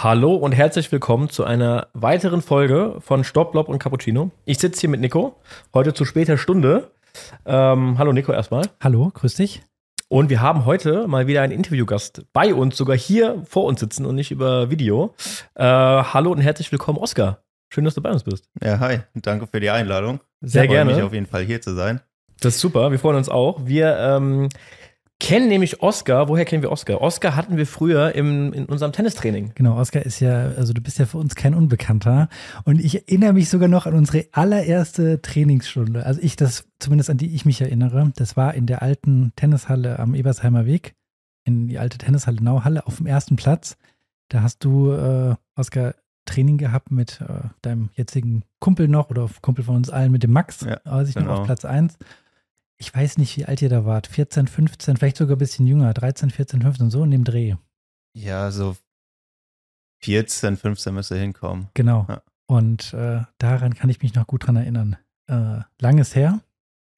Hallo und herzlich willkommen zu einer weiteren Folge von Stopp, Blob und Cappuccino. Ich sitze hier mit Nico, heute zu später Stunde. Ähm, hallo Nico erstmal. Hallo, grüß dich. Und wir haben heute mal wieder einen Interviewgast bei uns, sogar hier vor uns sitzen und nicht über Video. Äh, hallo und herzlich willkommen, Oskar. Schön, dass du bei uns bist. Ja, hi. Danke für die Einladung. Sehr ich freue gerne. mich auf jeden Fall hier zu sein. Das ist super, wir freuen uns auch. Wir ähm, kennen nämlich Oskar. Woher kennen wir Oskar? Oskar hatten wir früher im, in unserem Tennistraining. Genau, Oskar ist ja, also du bist ja für uns kein Unbekannter. Und ich erinnere mich sogar noch an unsere allererste Trainingsstunde. Also ich, das, zumindest an die ich mich erinnere, das war in der alten Tennishalle am Ebersheimer Weg, in die alte Tennishalle Nauhalle auf dem ersten Platz. Da hast du, äh, Oskar, Training gehabt mit äh, deinem jetzigen Kumpel noch oder Kumpel von uns allen mit dem Max, Ja, weiß ich noch, genau. auf Platz 1. Ich weiß nicht, wie alt ihr da wart. 14, 15, vielleicht sogar ein bisschen jünger. 13, 14, 15, so in dem Dreh. Ja, so 14, 15 müsste hinkommen. Genau. Ja. Und äh, daran kann ich mich noch gut dran erinnern. Äh, langes her.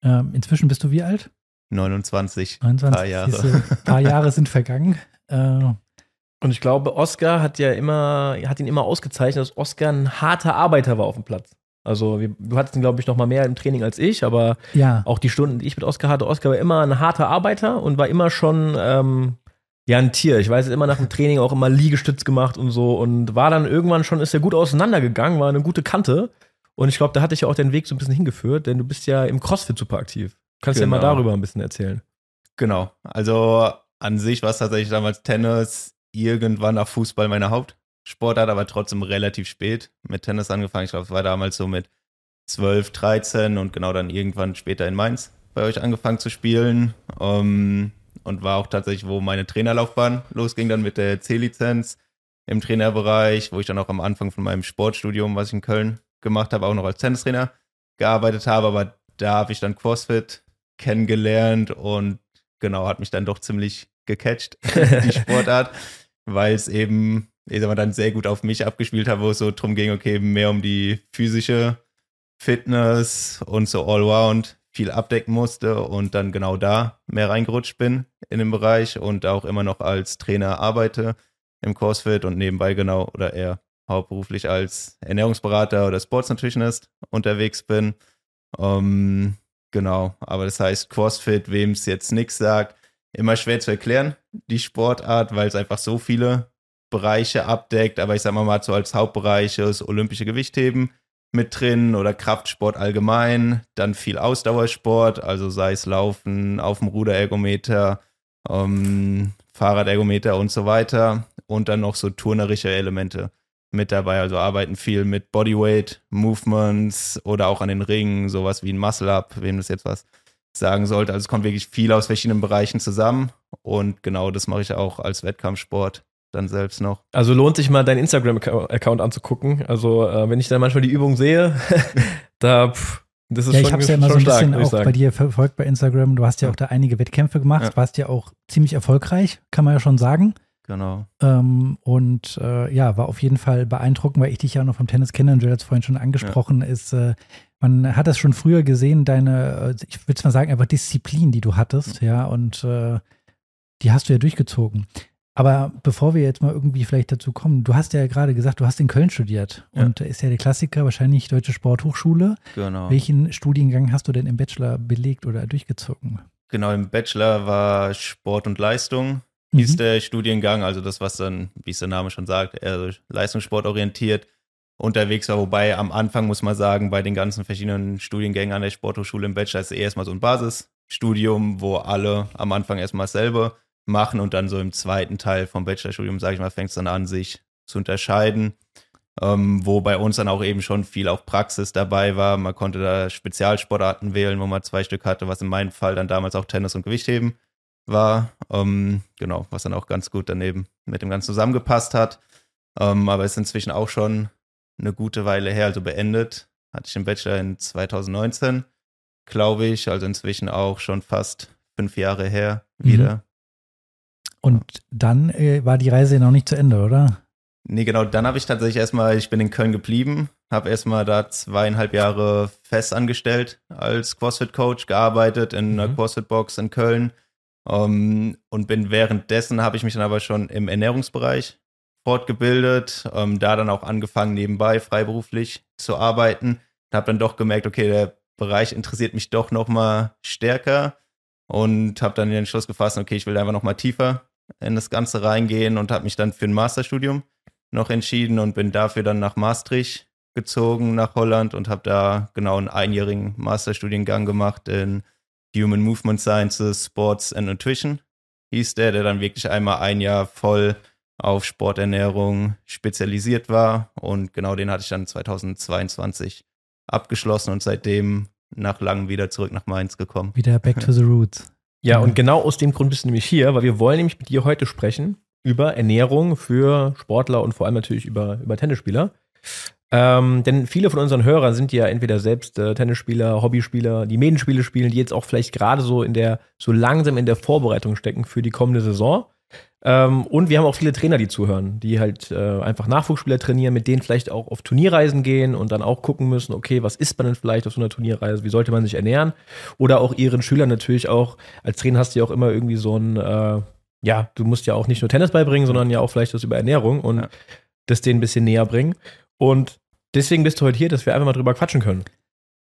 Ähm, inzwischen bist du wie alt? 29. 29. Paar Jahre. Paar Jahre sind vergangen. Äh, Und ich glaube, Oskar hat ja immer, hat ihn immer ausgezeichnet, dass Oskar ein harter Arbeiter war auf dem Platz. Also wir, du hattest ihn, glaube ich, noch mal mehr im Training als ich, aber ja, auch die Stunden, die ich mit Oskar hatte, Oskar war immer ein harter Arbeiter und war immer schon ähm, ja ein Tier. Ich weiß, immer nach dem Training auch immer Liegestütz gemacht und so und war dann irgendwann schon, ist er gut auseinandergegangen, war eine gute Kante. Und ich glaube, da hatte ich ja auch deinen Weg so ein bisschen hingeführt, denn du bist ja im CrossFit super aktiv. Kannst du ja mal Genau. darüber ein bisschen erzählen. Genau. Also an sich war es tatsächlich damals Tennis, irgendwann nach Fußball meine Hauptsportart, aber trotzdem relativ spät mit Tennis angefangen. Ich glaube, es war damals so mit 12, 13 und genau dann irgendwann später in Mainz bei euch angefangen zu spielen. Ähm, und war auch tatsächlich, wo meine Trainerlaufbahn losging, dann mit der C-Lizenz im Trainerbereich, wo ich dann auch am Anfang von meinem Sportstudium, was ich in Köln gemacht habe, auch noch als Tennistrainer gearbeitet habe. Aber da habe ich dann CrossFit kennengelernt und genau, hat mich dann doch ziemlich gecatcht, die Sportart, weil es eben, ich sag mal, dann sehr gut auf mich abgespielt hat, wo es so drum ging, okay, mehr um die physische Fitness und so Allround viel abdecken musste und dann genau da mehr reingerutscht bin in den Bereich und auch immer noch als Trainer arbeite im CrossFit und nebenbei genau oder eher hauptberuflich als Ernährungsberater oder Sports Nutritionist unterwegs bin. Ähm, genau, aber das heißt CrossFit, wem es jetzt nichts sagt, immer schwer zu erklären, die Sportart, weil es einfach so viele Bereiche abdeckt, aber ich sag mal mal so als Hauptbereich ist olympische Gewichtheben mit drin oder Kraftsport allgemein, dann viel Ausdauersport, also sei es Laufen, auf dem Ruderergometer, ähm, Fahrradergometer und so weiter. Und dann noch so turnerische Elemente mit dabei, also arbeiten viel mit Bodyweight, Movements oder auch an den Ringen, sowas wie ein Muscle-Up, wem das jetzt was sagen sollte. Also es kommt wirklich viel aus verschiedenen Bereichen zusammen. Und genau das mache ich auch als Wettkampfsport dann selbst noch. Also lohnt sich mal deinen Instagram-Account anzugucken. Also äh, wenn ich dann manchmal die Übung sehe, da pff, das ist ja, schon, ich habe es ja immer so ein stark, bisschen auch sagen. bei dir verfolgt bei Instagram. Du hast ja Ja. auch da einige Wettkämpfe gemacht, Ja. warst ja auch ziemlich erfolgreich, kann man ja schon sagen. Genau. Ähm, und äh, ja, war auf jeden Fall beeindruckend, weil ich dich ja auch noch vom Tennis kenne und du hast vorhin schon angesprochen, ist, äh, man hat das schon früher gesehen, deine, äh, ich würde mal sagen, einfach Disziplin, die du hattest, ja, und äh, die hast du ja durchgezogen. Aber bevor wir jetzt mal irgendwie vielleicht dazu kommen, du hast ja gerade gesagt, du hast in Köln studiert Ja. und da ist ja der Klassiker wahrscheinlich Deutsche Sporthochschule. Genau. Welchen Studiengang hast du denn im Bachelor belegt oder durchgezogen? Genau, im Bachelor war Sport und Leistung, hieß Mhm. der Studiengang, also das, was dann, wie es der Name schon sagt, eher so Leistungssport orientiert unterwegs war. Wobei am Anfang muss man sagen, bei den ganzen verschiedenen Studiengängen an der Sporthochschule im Bachelor ist es erstmal so ein Basisstudium, wo alle am Anfang erstmal selber machen und dann so im zweiten Teil vom Bachelorstudium, sage ich mal, fängt es dann an, sich zu unterscheiden. Ähm, wo bei uns dann auch eben schon viel auch Praxis dabei war. Man konnte da Spezialsportarten wählen, wo man zwei Stück hatte, was in meinem Fall dann damals auch Tennis und Gewichtheben war. Ähm, genau, was dann auch ganz gut daneben mit dem Ganzen zusammengepasst hat. Ähm, aber ist inzwischen auch schon eine gute Weile her, also beendet. Hatte ich den Bachelor in 2019, glaube ich, also inzwischen auch schon fast fünf Jahre her Mhm. Und dann äh, war die Reise noch nicht zu Ende, oder? Nee, genau, dann habe ich tatsächlich erstmal, ich bin in Köln geblieben, habe erstmal da zweieinhalb Jahre fest angestellt als CrossFit-Coach, gearbeitet in einer Mhm. CrossFit-Box in Köln. Ähm, und bin währenddessen, habe ich mich dann aber schon im Ernährungsbereich fortgebildet, ähm, da dann auch angefangen, nebenbei freiberuflich zu arbeiten. Habe dann doch gemerkt, okay, der Bereich interessiert mich doch noch mal stärker und habe dann den Entschluss gefasst, okay, ich will einfach noch mal tiefer in das Ganze reingehen und habe mich dann für ein Masterstudium noch entschieden und bin dafür dann nach Maastricht gezogen, nach Holland und habe da genau einen einjährigen Masterstudiengang gemacht in Human Movement Sciences, Sports and Nutrition hieß der, der dann wirklich einmal ein Jahr voll auf Sporternährung spezialisiert war. Und genau den hatte ich dann 2022 abgeschlossen und seitdem nach langem wieder zurück nach Mainz gekommen. Wieder back to the roots. Ja, und genau aus dem Grund bist du nämlich hier, weil wir wollen nämlich mit dir heute sprechen über Ernährung für Sportler und vor allem natürlich über, über Tennisspieler. Ähm, denn viele von unseren Hörern sind ja entweder selbst äh, Tennisspieler, Hobbyspieler, die Medenspiele spielen, die jetzt auch vielleicht gerade so in der, so langsam in der Vorbereitung stecken für die kommende Saison. Ähm, und wir haben auch viele Trainer, die zuhören, die halt äh, einfach Nachwuchsspieler trainieren, mit denen vielleicht auch auf Turnierreisen gehen und dann auch gucken müssen, okay, was isst man denn vielleicht auf so einer Turnierreise, wie sollte man sich ernähren? Oder auch ihren Schülern natürlich auch, als Trainer hast du ja auch immer irgendwie so ein, äh, ja, du musst ja auch nicht nur Tennis beibringen, sondern ja auch vielleicht was über Ernährung und ja. das denen ein bisschen näher bringen. Und deswegen bist du heute hier, dass wir einfach mal drüber quatschen können.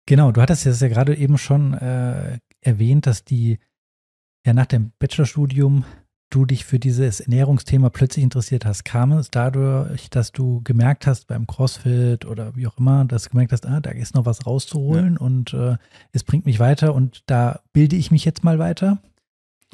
Genau, du hattest jetzt ja gerade eben schon äh, erwähnt, dass die ja nach dem Bachelorstudium du dich für dieses Ernährungsthema plötzlich interessiert hast, kam es dadurch, dass du gemerkt hast beim CrossFit oder wie auch immer, dass du gemerkt hast, ah, da ist noch was rauszuholen ja. und äh, es bringt mich weiter und da bilde ich mich jetzt mal weiter?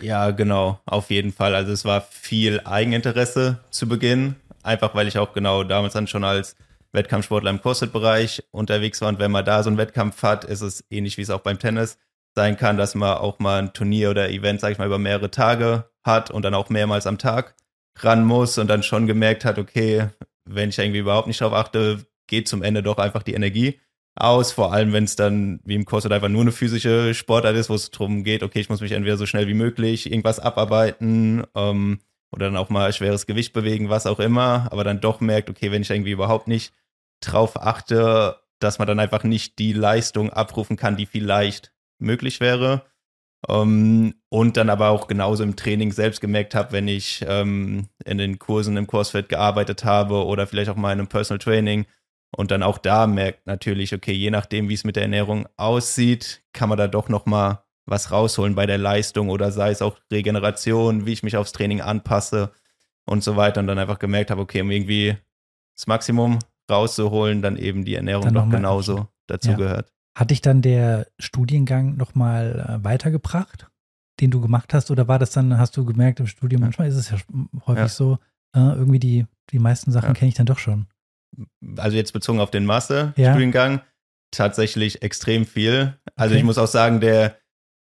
Ja, genau, auf jeden Fall. Also es war viel Eigeninteresse zu Beginn, einfach weil ich auch genau damals dann schon als Wettkampfsportler im CrossFit-Bereich unterwegs war und wenn man da so einen Wettkampf hat, ist es ähnlich wie es auch beim Tennis sein kann, dass man auch mal ein Turnier oder Event, sag ich mal, über mehrere Tage hat und dann auch mehrmals am Tag ran muss und dann schon gemerkt hat, okay, wenn ich irgendwie überhaupt nicht drauf achte, geht zum Ende doch einfach die Energie aus, vor allem wenn es dann wie im Kurs einfach nur eine physische Sportart ist, wo es darum geht, okay, ich muss mich entweder so schnell wie möglich irgendwas abarbeiten ähm, oder dann auch mal schweres Gewicht bewegen, was auch immer, aber dann doch merkt, okay, wenn ich irgendwie überhaupt nicht drauf achte, dass man dann einfach nicht die Leistung abrufen kann, die vielleicht möglich wäre. Um, ähm, und dann aber auch genauso im Training selbst gemerkt habe, wenn ich ähm, in den Kursen im CrossFit gearbeitet habe oder vielleicht auch mal in einem Personal Training und dann auch da merkt natürlich, okay, je nachdem, wie es mit der Ernährung aussieht, kann man da doch noch mal was rausholen bei der Leistung oder sei es auch Regeneration, wie ich mich aufs Training anpasse und so weiter und dann einfach gemerkt habe, okay, um irgendwie das Maximum rauszuholen, dann eben die Ernährung dann doch genauso dazu ja. gehört. Hat dich dann der Studiengang nochmal äh, weitergebracht, den du gemacht hast? Oder war das dann, hast du gemerkt im Studium, manchmal ist es ja häufig ja. so, äh, irgendwie die, die meisten Sachen ja. kenne ich dann doch schon. Also jetzt bezogen auf den Master-Studiengang, ja. tatsächlich extrem viel. Also okay. ich muss auch sagen, der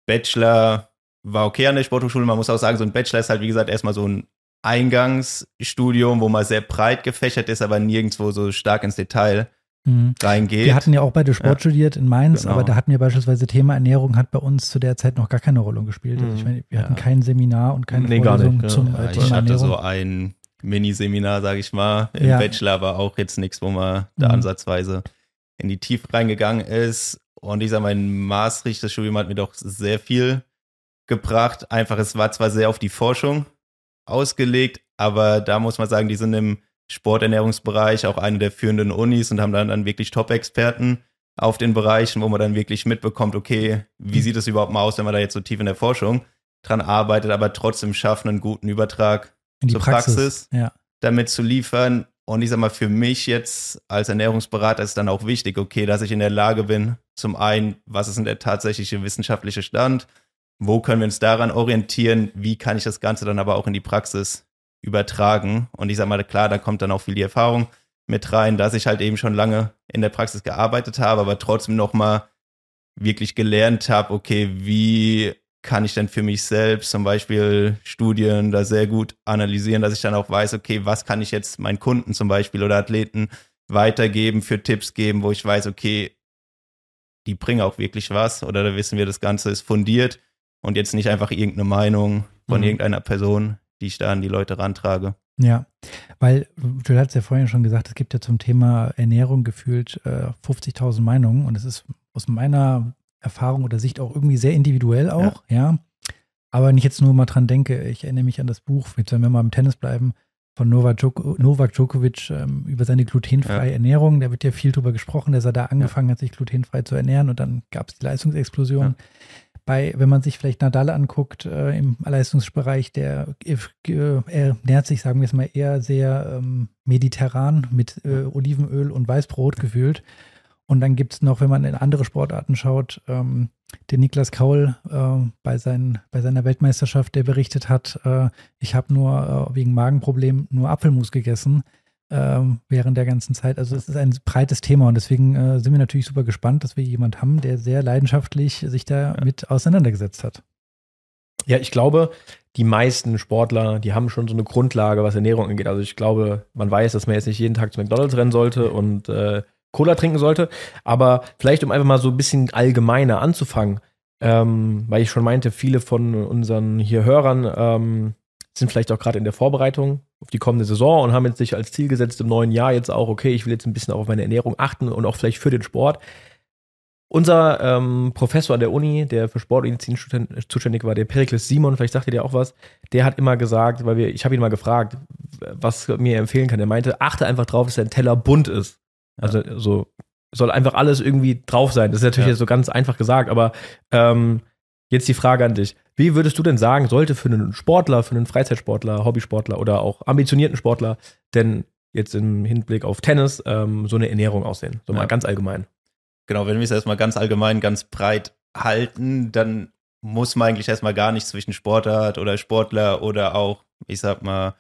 Bachelor war okay an der Sporthochschule. Man muss auch sagen, so ein Bachelor ist halt, wie gesagt, erstmal so ein Eingangsstudium, wo man sehr breit gefächert ist, aber nirgendwo so stark ins Detail mhm. reingeht. Wir hatten ja auch beide Sport ja. studiert in Mainz, genau. aber da hatten wir beispielsweise Thema Ernährung hat bei uns zu der Zeit noch gar keine Rolle gespielt. Also ich meine, wir hatten kein Seminar und keine nee, Vorlesung ja. zum ja, Thema Ich hatte so ein Miniseminar, sage ich mal, im Bachelor, aber auch jetzt nichts, wo man da mhm. ansatzweise in die Tiefe reingegangen ist. Und ich sage, mein Maastricht, das Studium hat mir doch sehr viel gebracht. Einfach, es war zwar sehr auf die Forschung ausgelegt, aber da muss man sagen, die sind im Sporternährungsbereich auch eine der führenden Unis und haben dann, dann wirklich Top-Experten auf den Bereichen, wo man dann wirklich mitbekommt, okay, wie sieht es überhaupt mal aus, wenn man da jetzt so tief in der Forschung dran arbeitet, aber trotzdem schaffen, einen guten Übertrag in die zur Praxis, Praxis ja. damit zu liefern. Und ich sag mal, für mich jetzt als Ernährungsberater ist dann auch wichtig, okay, dass ich in der Lage bin, zum einen, was ist denn der tatsächliche wissenschaftliche Stand? Wo können wir uns daran orientieren? Wie kann ich das Ganze dann aber auch in die Praxis übertragen. Und ich sag mal, klar, da kommt dann auch viel die Erfahrung mit rein, dass ich halt eben schon lange in der Praxis gearbeitet habe, aber trotzdem nochmal wirklich gelernt habe, okay, wie kann ich denn für mich selbst zum Beispiel Studien da sehr gut analysieren, dass ich dann auch weiß, okay, was kann ich jetzt meinen Kunden zum Beispiel oder Athleten weitergeben, für Tipps geben, wo ich weiß, okay, die bringen auch wirklich was oder da wissen wir, das Ganze ist fundiert und jetzt nicht einfach irgendeine Meinung von mhm. irgendeiner Person, die ich da an die Leute rantrage. Ja, weil du hast ja vorhin schon gesagt, es gibt ja zum Thema Ernährung gefühlt äh, 50.000 Meinungen und es ist aus meiner Erfahrung oder Sicht auch irgendwie sehr individuell auch, ja. ja. Aber wenn ich jetzt nur mal dran denke, ich erinnere mich an das Buch, jetzt wenn wir mal im Tennis bleiben, von Novak, Djoko, Novak Djokovic ähm, über seine glutenfreie Ja. Ernährung. Da wird ja viel drüber gesprochen, dass er da angefangen hat, sich glutenfrei zu ernähren und dann gab es die Leistungsexplosion. Bei, wenn man sich vielleicht Nadal anguckt äh, im Leistungsbereich, der äh, er ernährt sich, sagen wir es mal, eher sehr ähm, mediterran mit äh, Olivenöl und Weißbrot gefühlt. Und dann gibt es noch, wenn man in andere Sportarten schaut, ähm, den Niklas Kaul äh, bei, seinen, bei seiner Weltmeisterschaft, der berichtet hat, äh, ich habe nur äh, wegen Magenproblemen nur Apfelmus gegessen ähm, während der ganzen Zeit. Also es ist ein breites Thema und deswegen äh, sind wir natürlich super gespannt, dass wir jemand haben, der sehr leidenschaftlich sich da mit auseinandergesetzt hat. Ja, ich glaube, die meisten Sportler, die haben schon so eine Grundlage, was Ernährung angeht. Also ich glaube, man weiß, dass man jetzt nicht jeden Tag zu McDonalds rennen sollte und äh, Cola trinken sollte. Aber vielleicht, um einfach mal so ein bisschen allgemeiner anzufangen, ähm, weil ich schon meinte, viele von unseren hier Hörern ähm, sind vielleicht auch gerade in der Vorbereitung auf die kommende Saison und haben jetzt sich als Ziel gesetzt im neuen Jahr jetzt auch, okay, ich will jetzt ein bisschen auch auf meine Ernährung achten und auch vielleicht für den Sport. Unser ähm, Professor an der Uni, der für Sportmedizin zustän- zuständig war, der Perikles Simon, vielleicht sagt ihr der auch was, der hat immer gesagt, weil wir, ich habe ihn mal gefragt, was er mir empfehlen kann. Er meinte, achte einfach drauf, dass dein Teller bunt ist. Also so soll einfach alles irgendwie drauf sein. Das ist natürlich Ja. jetzt so ganz einfach gesagt, aber ähm, jetzt die Frage an dich. Wie würdest du denn sagen, sollte für einen Sportler, für einen Freizeitsportler, Hobbysportler oder auch ambitionierten Sportler denn jetzt im Hinblick auf Tennis ähm, so eine Ernährung aussehen? So mal Ja. ganz allgemein. Genau, wenn wir es erstmal ganz allgemein, ganz breit halten, dann muss man eigentlich erstmal gar nicht zwischen Sportart oder Sportler oder auch, ich sag mal,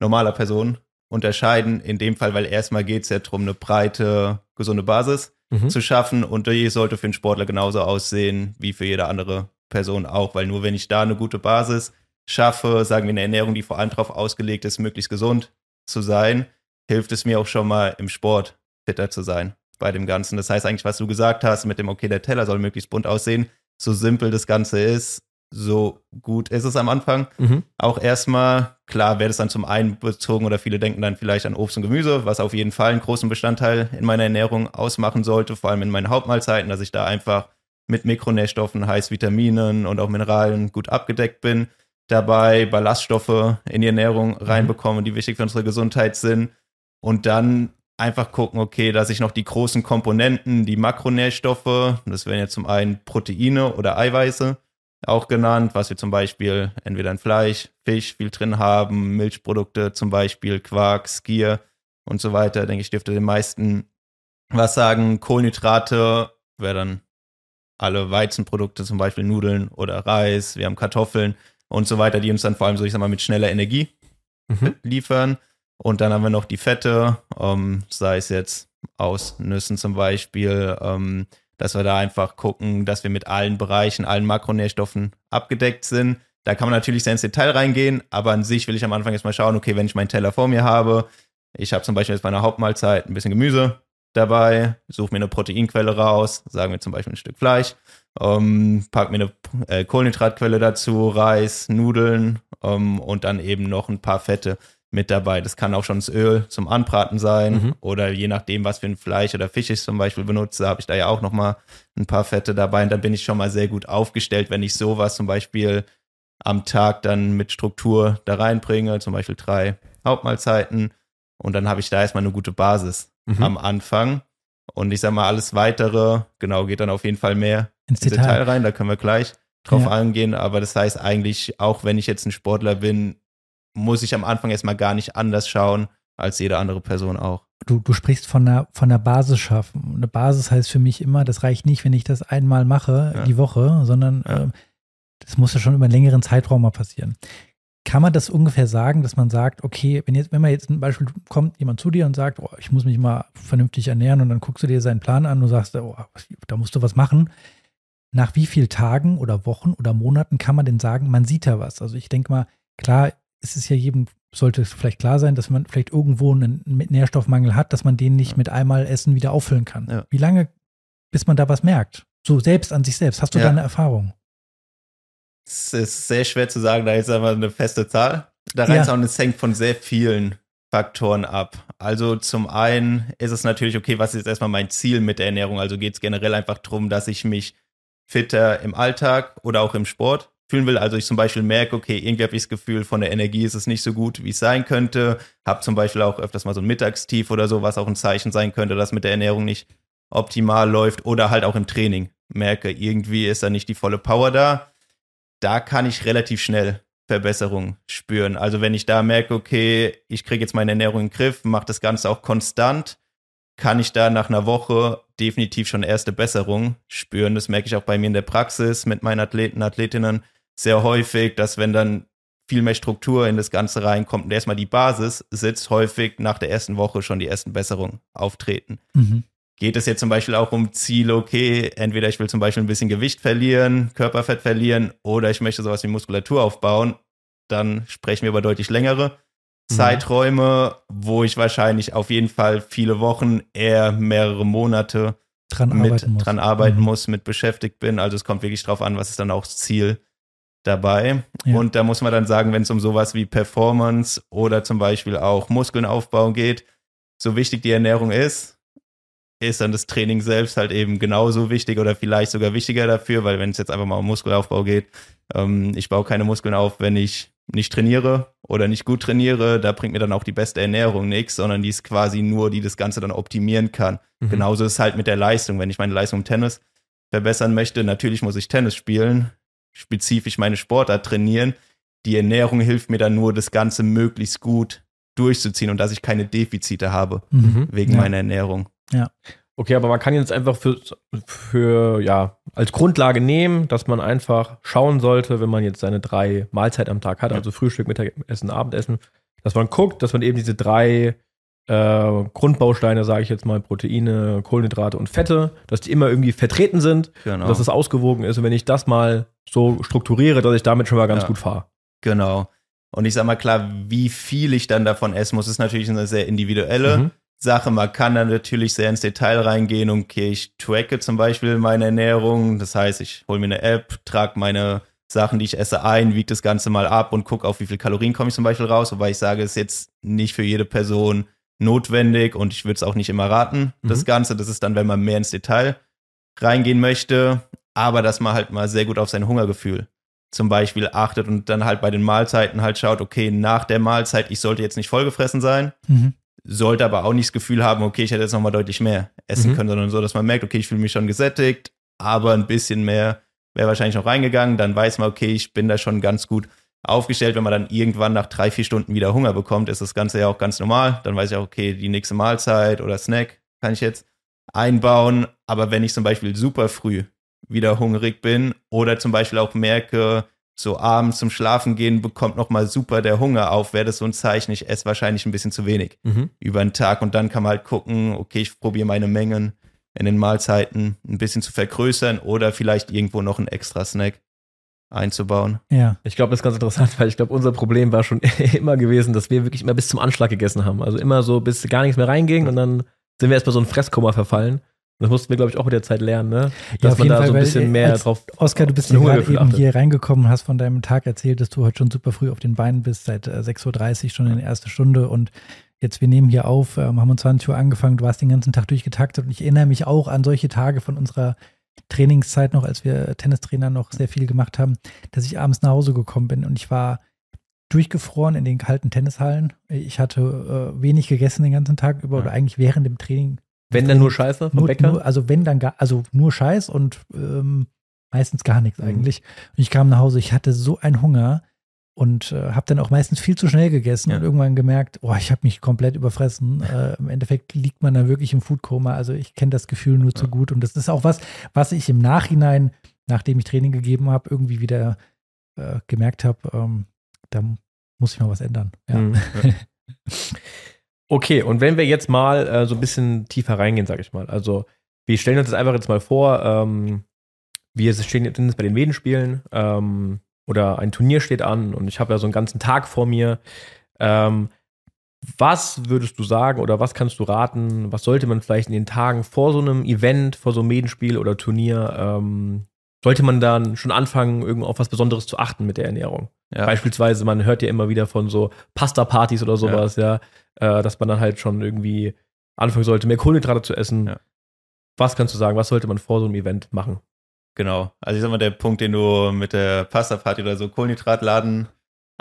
normaler Person unterscheiden. In dem Fall, weil erstmal geht es ja darum, eine breite, gesunde Basis Mhm. zu schaffen und die sollte für einen Sportler genauso aussehen wie für jede andere Person auch, weil nur wenn ich da eine gute Basis schaffe, sagen wir eine Ernährung, die vor allem darauf ausgelegt ist, möglichst gesund zu sein, hilft es mir auch schon mal im Sport fitter zu sein bei dem Ganzen. Das heißt eigentlich, was du gesagt hast mit dem, okay, der Teller soll möglichst bunt aussehen, so simpel das Ganze ist, so gut ist es am Anfang. Mhm. Auch erstmal, klar, wäre das dann zum einen bezogen oder viele denken dann vielleicht an Obst und Gemüse, was auf jeden Fall einen großen Bestandteil in meiner Ernährung ausmachen sollte, vor allem in meinen Hauptmahlzeiten, dass ich da einfach mit Mikronährstoffen, heißt Vitaminen und auch Mineralien gut abgedeckt bin. Dabei Ballaststoffe in die Ernährung reinbekomme, die wichtig für unsere Gesundheit sind. Und dann einfach gucken, okay, dass ich noch die großen Komponenten, die Makronährstoffe, das wären jetzt zum einen Proteine oder Eiweiße, auch genannt, was wir zum Beispiel entweder in Fleisch, Fisch viel drin haben, Milchprodukte zum Beispiel, Quark, Skier und so weiter. Denke ich, dürfte den meisten was sagen. Kohlenhydrate wäre dann alle Weizenprodukte, zum Beispiel Nudeln oder Reis. Wir haben Kartoffeln und so weiter, die uns dann vor allem so, ich sag mal, mit schneller Energie Mhm. liefern. Und dann haben wir noch die Fette, ähm, sei es jetzt aus Nüssen zum Beispiel, ähm, dass wir da einfach gucken, dass wir mit allen Bereichen, allen Makronährstoffen abgedeckt sind. Da kann man natürlich sehr ins Detail reingehen, aber an sich will ich am Anfang jetzt mal schauen, okay, wenn ich meinen Teller vor mir habe, ich habe zum Beispiel jetzt bei einer Hauptmahlzeit ein bisschen Gemüse dabei, suche mir eine Proteinquelle raus, sagen wir zum Beispiel ein Stück Fleisch, ähm, pack mir eine äh, Kohlenhydratquelle dazu, Reis, Nudeln ähm, und dann eben noch ein paar Fette mit dabei. Das kann auch schon das Öl zum Anbraten sein Mhm. oder je nachdem, was für ein Fleisch oder Fisch ich zum Beispiel benutze, habe ich da ja auch noch mal ein paar Fette dabei und dann bin ich schon mal sehr gut aufgestellt, wenn ich sowas zum Beispiel am Tag dann mit Struktur da reinbringe, zum Beispiel drei Hauptmahlzeiten und dann habe ich da erstmal eine gute Basis Mhm. am Anfang und ich sag mal, alles weitere, genau, geht dann auf jeden Fall mehr Ins ins Detail. Detail rein, da können wir gleich drauf Ja. eingehen, aber das heißt eigentlich, auch wenn ich jetzt ein Sportler bin, muss ich am Anfang erstmal gar nicht anders schauen als jede andere Person auch. Du, du sprichst von einer, von einer Basis schaffen. Eine Basis heißt für mich immer, das reicht nicht, wenn ich das einmal mache, Ja. die Woche, sondern Ja. ähm, das muss ja schon über einen längeren Zeitraum mal passieren. Kann man das ungefähr sagen, dass man sagt, okay, wenn jetzt, wenn man jetzt ein Beispiel kommt, jemand zu dir und sagt, oh, ich muss mich mal vernünftig ernähren und dann guckst du dir seinen Plan an und sagst, oh, da musst du was machen. Nach wie vielen Tagen oder Wochen oder Monaten kann man denn sagen, man sieht da was? Also ich denke mal, klar, es ist ja jedem, sollte es vielleicht klar sein, dass man vielleicht irgendwo einen Nährstoffmangel hat, dass man den nicht mit einmal Essen wieder auffüllen kann. Ja. Wie lange, bis man da was merkt? So selbst an sich selbst. Hast du Ja. da eine Erfahrung? Es ist sehr schwer zu sagen, da jetzt einfach eine feste Zahl da Ja. reinzuhauen. Es hängt von sehr vielen Faktoren ab. Also zum einen ist es natürlich, okay, was ist jetzt erstmal mein Ziel mit der Ernährung? Also geht es generell einfach darum, dass ich mich fitter im Alltag oder auch im Sport fühlen will. Also ich zum Beispiel merke, okay, irgendwie habe ich das Gefühl, von der Energie ist es nicht so gut, wie es sein könnte. Habe zum Beispiel auch öfters mal so ein Mittagstief oder so, was auch ein Zeichen sein könnte, dass mit der Ernährung nicht optimal läuft. Oder halt auch im Training merke, irgendwie ist da nicht die volle Power da. Da kann ich relativ schnell Verbesserung spüren. Also wenn ich da merke, okay, ich kriege jetzt meine Ernährung in den Griff, mache das Ganze auch konstant, kann ich da nach einer Woche definitiv schon erste Besserung spüren. Das merke ich auch bei mir in der Praxis mit meinen Athleten, Athletinnen sehr häufig, dass wenn dann viel mehr Struktur in das Ganze reinkommt und erstmal die Basis sitzt, häufig nach der ersten Woche schon die ersten Besserungen auftreten. Mhm. Geht es jetzt zum Beispiel auch um Ziele, okay, entweder ich will zum Beispiel ein bisschen Gewicht verlieren, Körperfett verlieren oder ich möchte sowas wie Muskulatur aufbauen, dann sprechen wir über deutlich längere mhm. Zeiträume, wo ich wahrscheinlich auf jeden Fall viele Wochen, eher mehrere Monate dran mit, arbeiten, muss. Dran arbeiten mhm. muss, mit beschäftigt bin. Also es kommt wirklich drauf an, was ist dann auch das Ziel dabei. Ja. Und da muss man dann sagen, wenn es um sowas wie Performance oder zum Beispiel auch Muskeln aufbauen geht, so wichtig die Ernährung ist, ist dann das Training selbst halt eben genauso wichtig oder vielleicht sogar wichtiger dafür, weil wenn es jetzt einfach mal um Muskelaufbau geht, ähm, ich baue keine Muskeln auf, wenn ich nicht trainiere oder nicht gut trainiere, da bringt mir dann auch die beste Ernährung nichts, sondern die ist quasi nur, die das Ganze dann optimieren kann. Mhm. Genauso ist es halt mit der Leistung. Wenn ich meine Leistung im Tennis verbessern möchte, natürlich muss ich Tennis spielen, spezifisch meine Sportart trainieren. Die Ernährung hilft mir dann nur, das Ganze möglichst gut durchzuziehen und dass ich keine Defizite habe mhm. wegen ja. meiner Ernährung. Ja. Okay, aber man kann jetzt einfach für, für, ja, als Grundlage nehmen, dass man einfach schauen sollte, wenn man jetzt seine drei Mahlzeiten am Tag hat, also Frühstück, Mittagessen, Abendessen, dass man guckt, dass man eben diese drei äh, Grundbausteine, sage ich jetzt mal, Proteine, Kohlenhydrate und Fette, dass die immer irgendwie vertreten sind, genau. dass es ausgewogen ist. Und wenn ich das mal so strukturiere, dass ich damit schon mal ganz ja. gut fahre. Genau. Und ich sag mal klar, wie viel ich dann davon essen muss, ist natürlich eine sehr individuelle. Mhm. Sache. Man kann dann natürlich sehr ins Detail reingehen und okay, ich tracke zum Beispiel meine Ernährung. Das heißt, ich hole mir eine App, trage meine Sachen, die ich esse, ein, wiege das Ganze mal ab und gucke, auf wie viel Kalorien komme ich zum Beispiel raus. Wobei ich sage, es ist jetzt nicht für jede Person notwendig und ich würde es auch nicht immer raten, mhm. das Ganze. Das ist dann, wenn man mehr ins Detail reingehen möchte. Aber dass man halt mal sehr gut auf sein Hungergefühl zum Beispiel achtet und dann halt bei den Mahlzeiten halt schaut, okay, nach der Mahlzeit, ich sollte jetzt nicht vollgefressen sein. Mhm sollte aber auch nicht das Gefühl haben, okay, ich hätte jetzt nochmal deutlich mehr essen mhm. können, sondern so, dass man merkt, okay, ich fühle mich schon gesättigt, aber ein bisschen mehr wäre wahrscheinlich noch reingegangen. Dann weiß man, okay, ich bin da schon ganz gut aufgestellt. Wenn man dann irgendwann nach drei, vier Stunden wieder Hunger bekommt, ist das Ganze ja auch ganz normal. Dann weiß ich auch, okay, die nächste Mahlzeit oder Snack kann ich jetzt einbauen. Aber wenn ich zum Beispiel super früh wieder hungrig bin oder zum Beispiel auch merke, so abends zum Schlafen gehen bekommt nochmal super der Hunger auf, wäre das so ein Zeichen, ich esse wahrscheinlich ein bisschen zu wenig mhm. über den Tag und dann kann man halt gucken, okay, ich probiere meine Mengen in den Mahlzeiten ein bisschen zu vergrößern oder vielleicht irgendwo noch einen extra Snack einzubauen. Ja. Ich glaube, das ist ganz interessant, weil ich glaube, unser Problem war schon immer gewesen, dass wir wirklich immer bis zum Anschlag gegessen haben. Also immer so, bis gar nichts mehr reinging und dann sind wir erstmal so ein Fresskoma verfallen. Das mussten wir, glaube ich, auch mit der Zeit lernen, ne? Dass ja, man da Fall, so ein bisschen mehr drauf. Oskar, du bist ja gerade eben achtet. hier reingekommen und hast von deinem Tag erzählt, dass du heute schon super früh auf den Beinen bist, seit 6.30 äh, Uhr schon in der ersten Stunde und jetzt, wir nehmen hier auf, ähm, haben um 20 Uhr angefangen, du hast den ganzen Tag durchgetaktet und ich erinnere mich auch an solche Tage von unserer Trainingszeit noch, als wir Tennistrainer noch sehr viel gemacht haben, dass ich abends nach Hause gekommen bin und ich war durchgefroren in den kalten Tennishallen. Ich hatte äh, wenig gegessen den ganzen Tag über oder eigentlich während dem Training wenn dann nur Scheiße vom nur, Bäcker? Nur, also wenn dann gar, also nur Scheiß und ähm, meistens gar nichts mhm. eigentlich. Und ich kam nach Hause, ich hatte so einen Hunger und äh, habe dann auch meistens viel zu schnell gegessen ja. und irgendwann gemerkt, oh, ich habe mich komplett überfressen. Äh, Im Endeffekt liegt man da wirklich im Foodkoma. Also ich kenne das Gefühl nur ja. zu gut und das ist auch was, was ich im Nachhinein, nachdem ich Training gegeben habe, irgendwie wieder äh, gemerkt habe, ähm, da muss ich mal was ändern. Ja. Mhm. Okay, und wenn wir jetzt mal äh, so ein bisschen tiefer reingehen, sag ich mal. Also, wir stellen uns das einfach jetzt mal vor, ähm, wir stehen jetzt bei den Medenspielen ähm, oder ein Turnier steht an und ich habe ja so einen ganzen Tag vor mir. Ähm, was würdest du sagen oder was kannst du raten? Was sollte man vielleicht in den Tagen vor so einem Event, vor so einem Medenspiel oder Turnier, ähm, sollte man dann schon anfangen, irgendwo auf was Besonderes zu achten mit der Ernährung? Ja. Beispielsweise, man hört ja immer wieder von so Pasta-Partys oder sowas, ja. ja äh, dass man dann halt schon irgendwie anfangen sollte, mehr Kohlenhydrate zu essen. Ja. Was kannst du sagen, was sollte man vor so einem Event machen? Genau. Also ich sag mal, der Punkt, den du mit der Pasta-Party oder so Kohlenhydratladen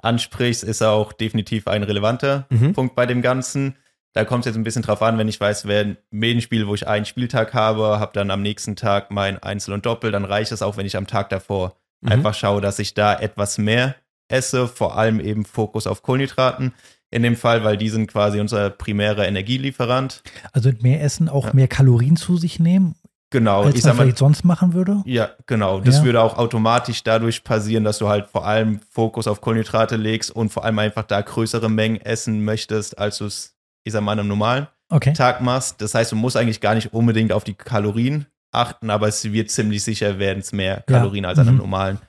ansprichst, ist auch definitiv ein relevanter Mhm. Punkt bei dem Ganzen. Da kommt es jetzt ein bisschen drauf an, wenn ich weiß, wer ein Medienspiel, wo ich einen Spieltag habe, habe dann am nächsten Tag mein Einzel und Doppel, dann reicht es auch, wenn ich am Tag davor Mhm. einfach schaue, dass ich da etwas mehr esse, vor allem eben Fokus auf Kohlenhydraten in dem Fall, weil die sind quasi unser primärer Energielieferant. Also mit mehr Essen auch Ja. mehr Kalorien zu sich nehmen, Genau, als ich man sag mal, vielleicht sonst machen würde? Ja, genau. Das Ja. würde auch automatisch dadurch passieren, dass du halt vor allem Fokus auf Kohlenhydrate legst und vor allem einfach da größere Mengen essen möchtest, als du es, ich sag mal, an einem normalen Okay. Tag machst. Das heißt, du musst eigentlich gar nicht unbedingt auf die Kalorien achten, aber es wird ziemlich sicher werden es mehr Ja. Kalorien als an einem Mhm. normalen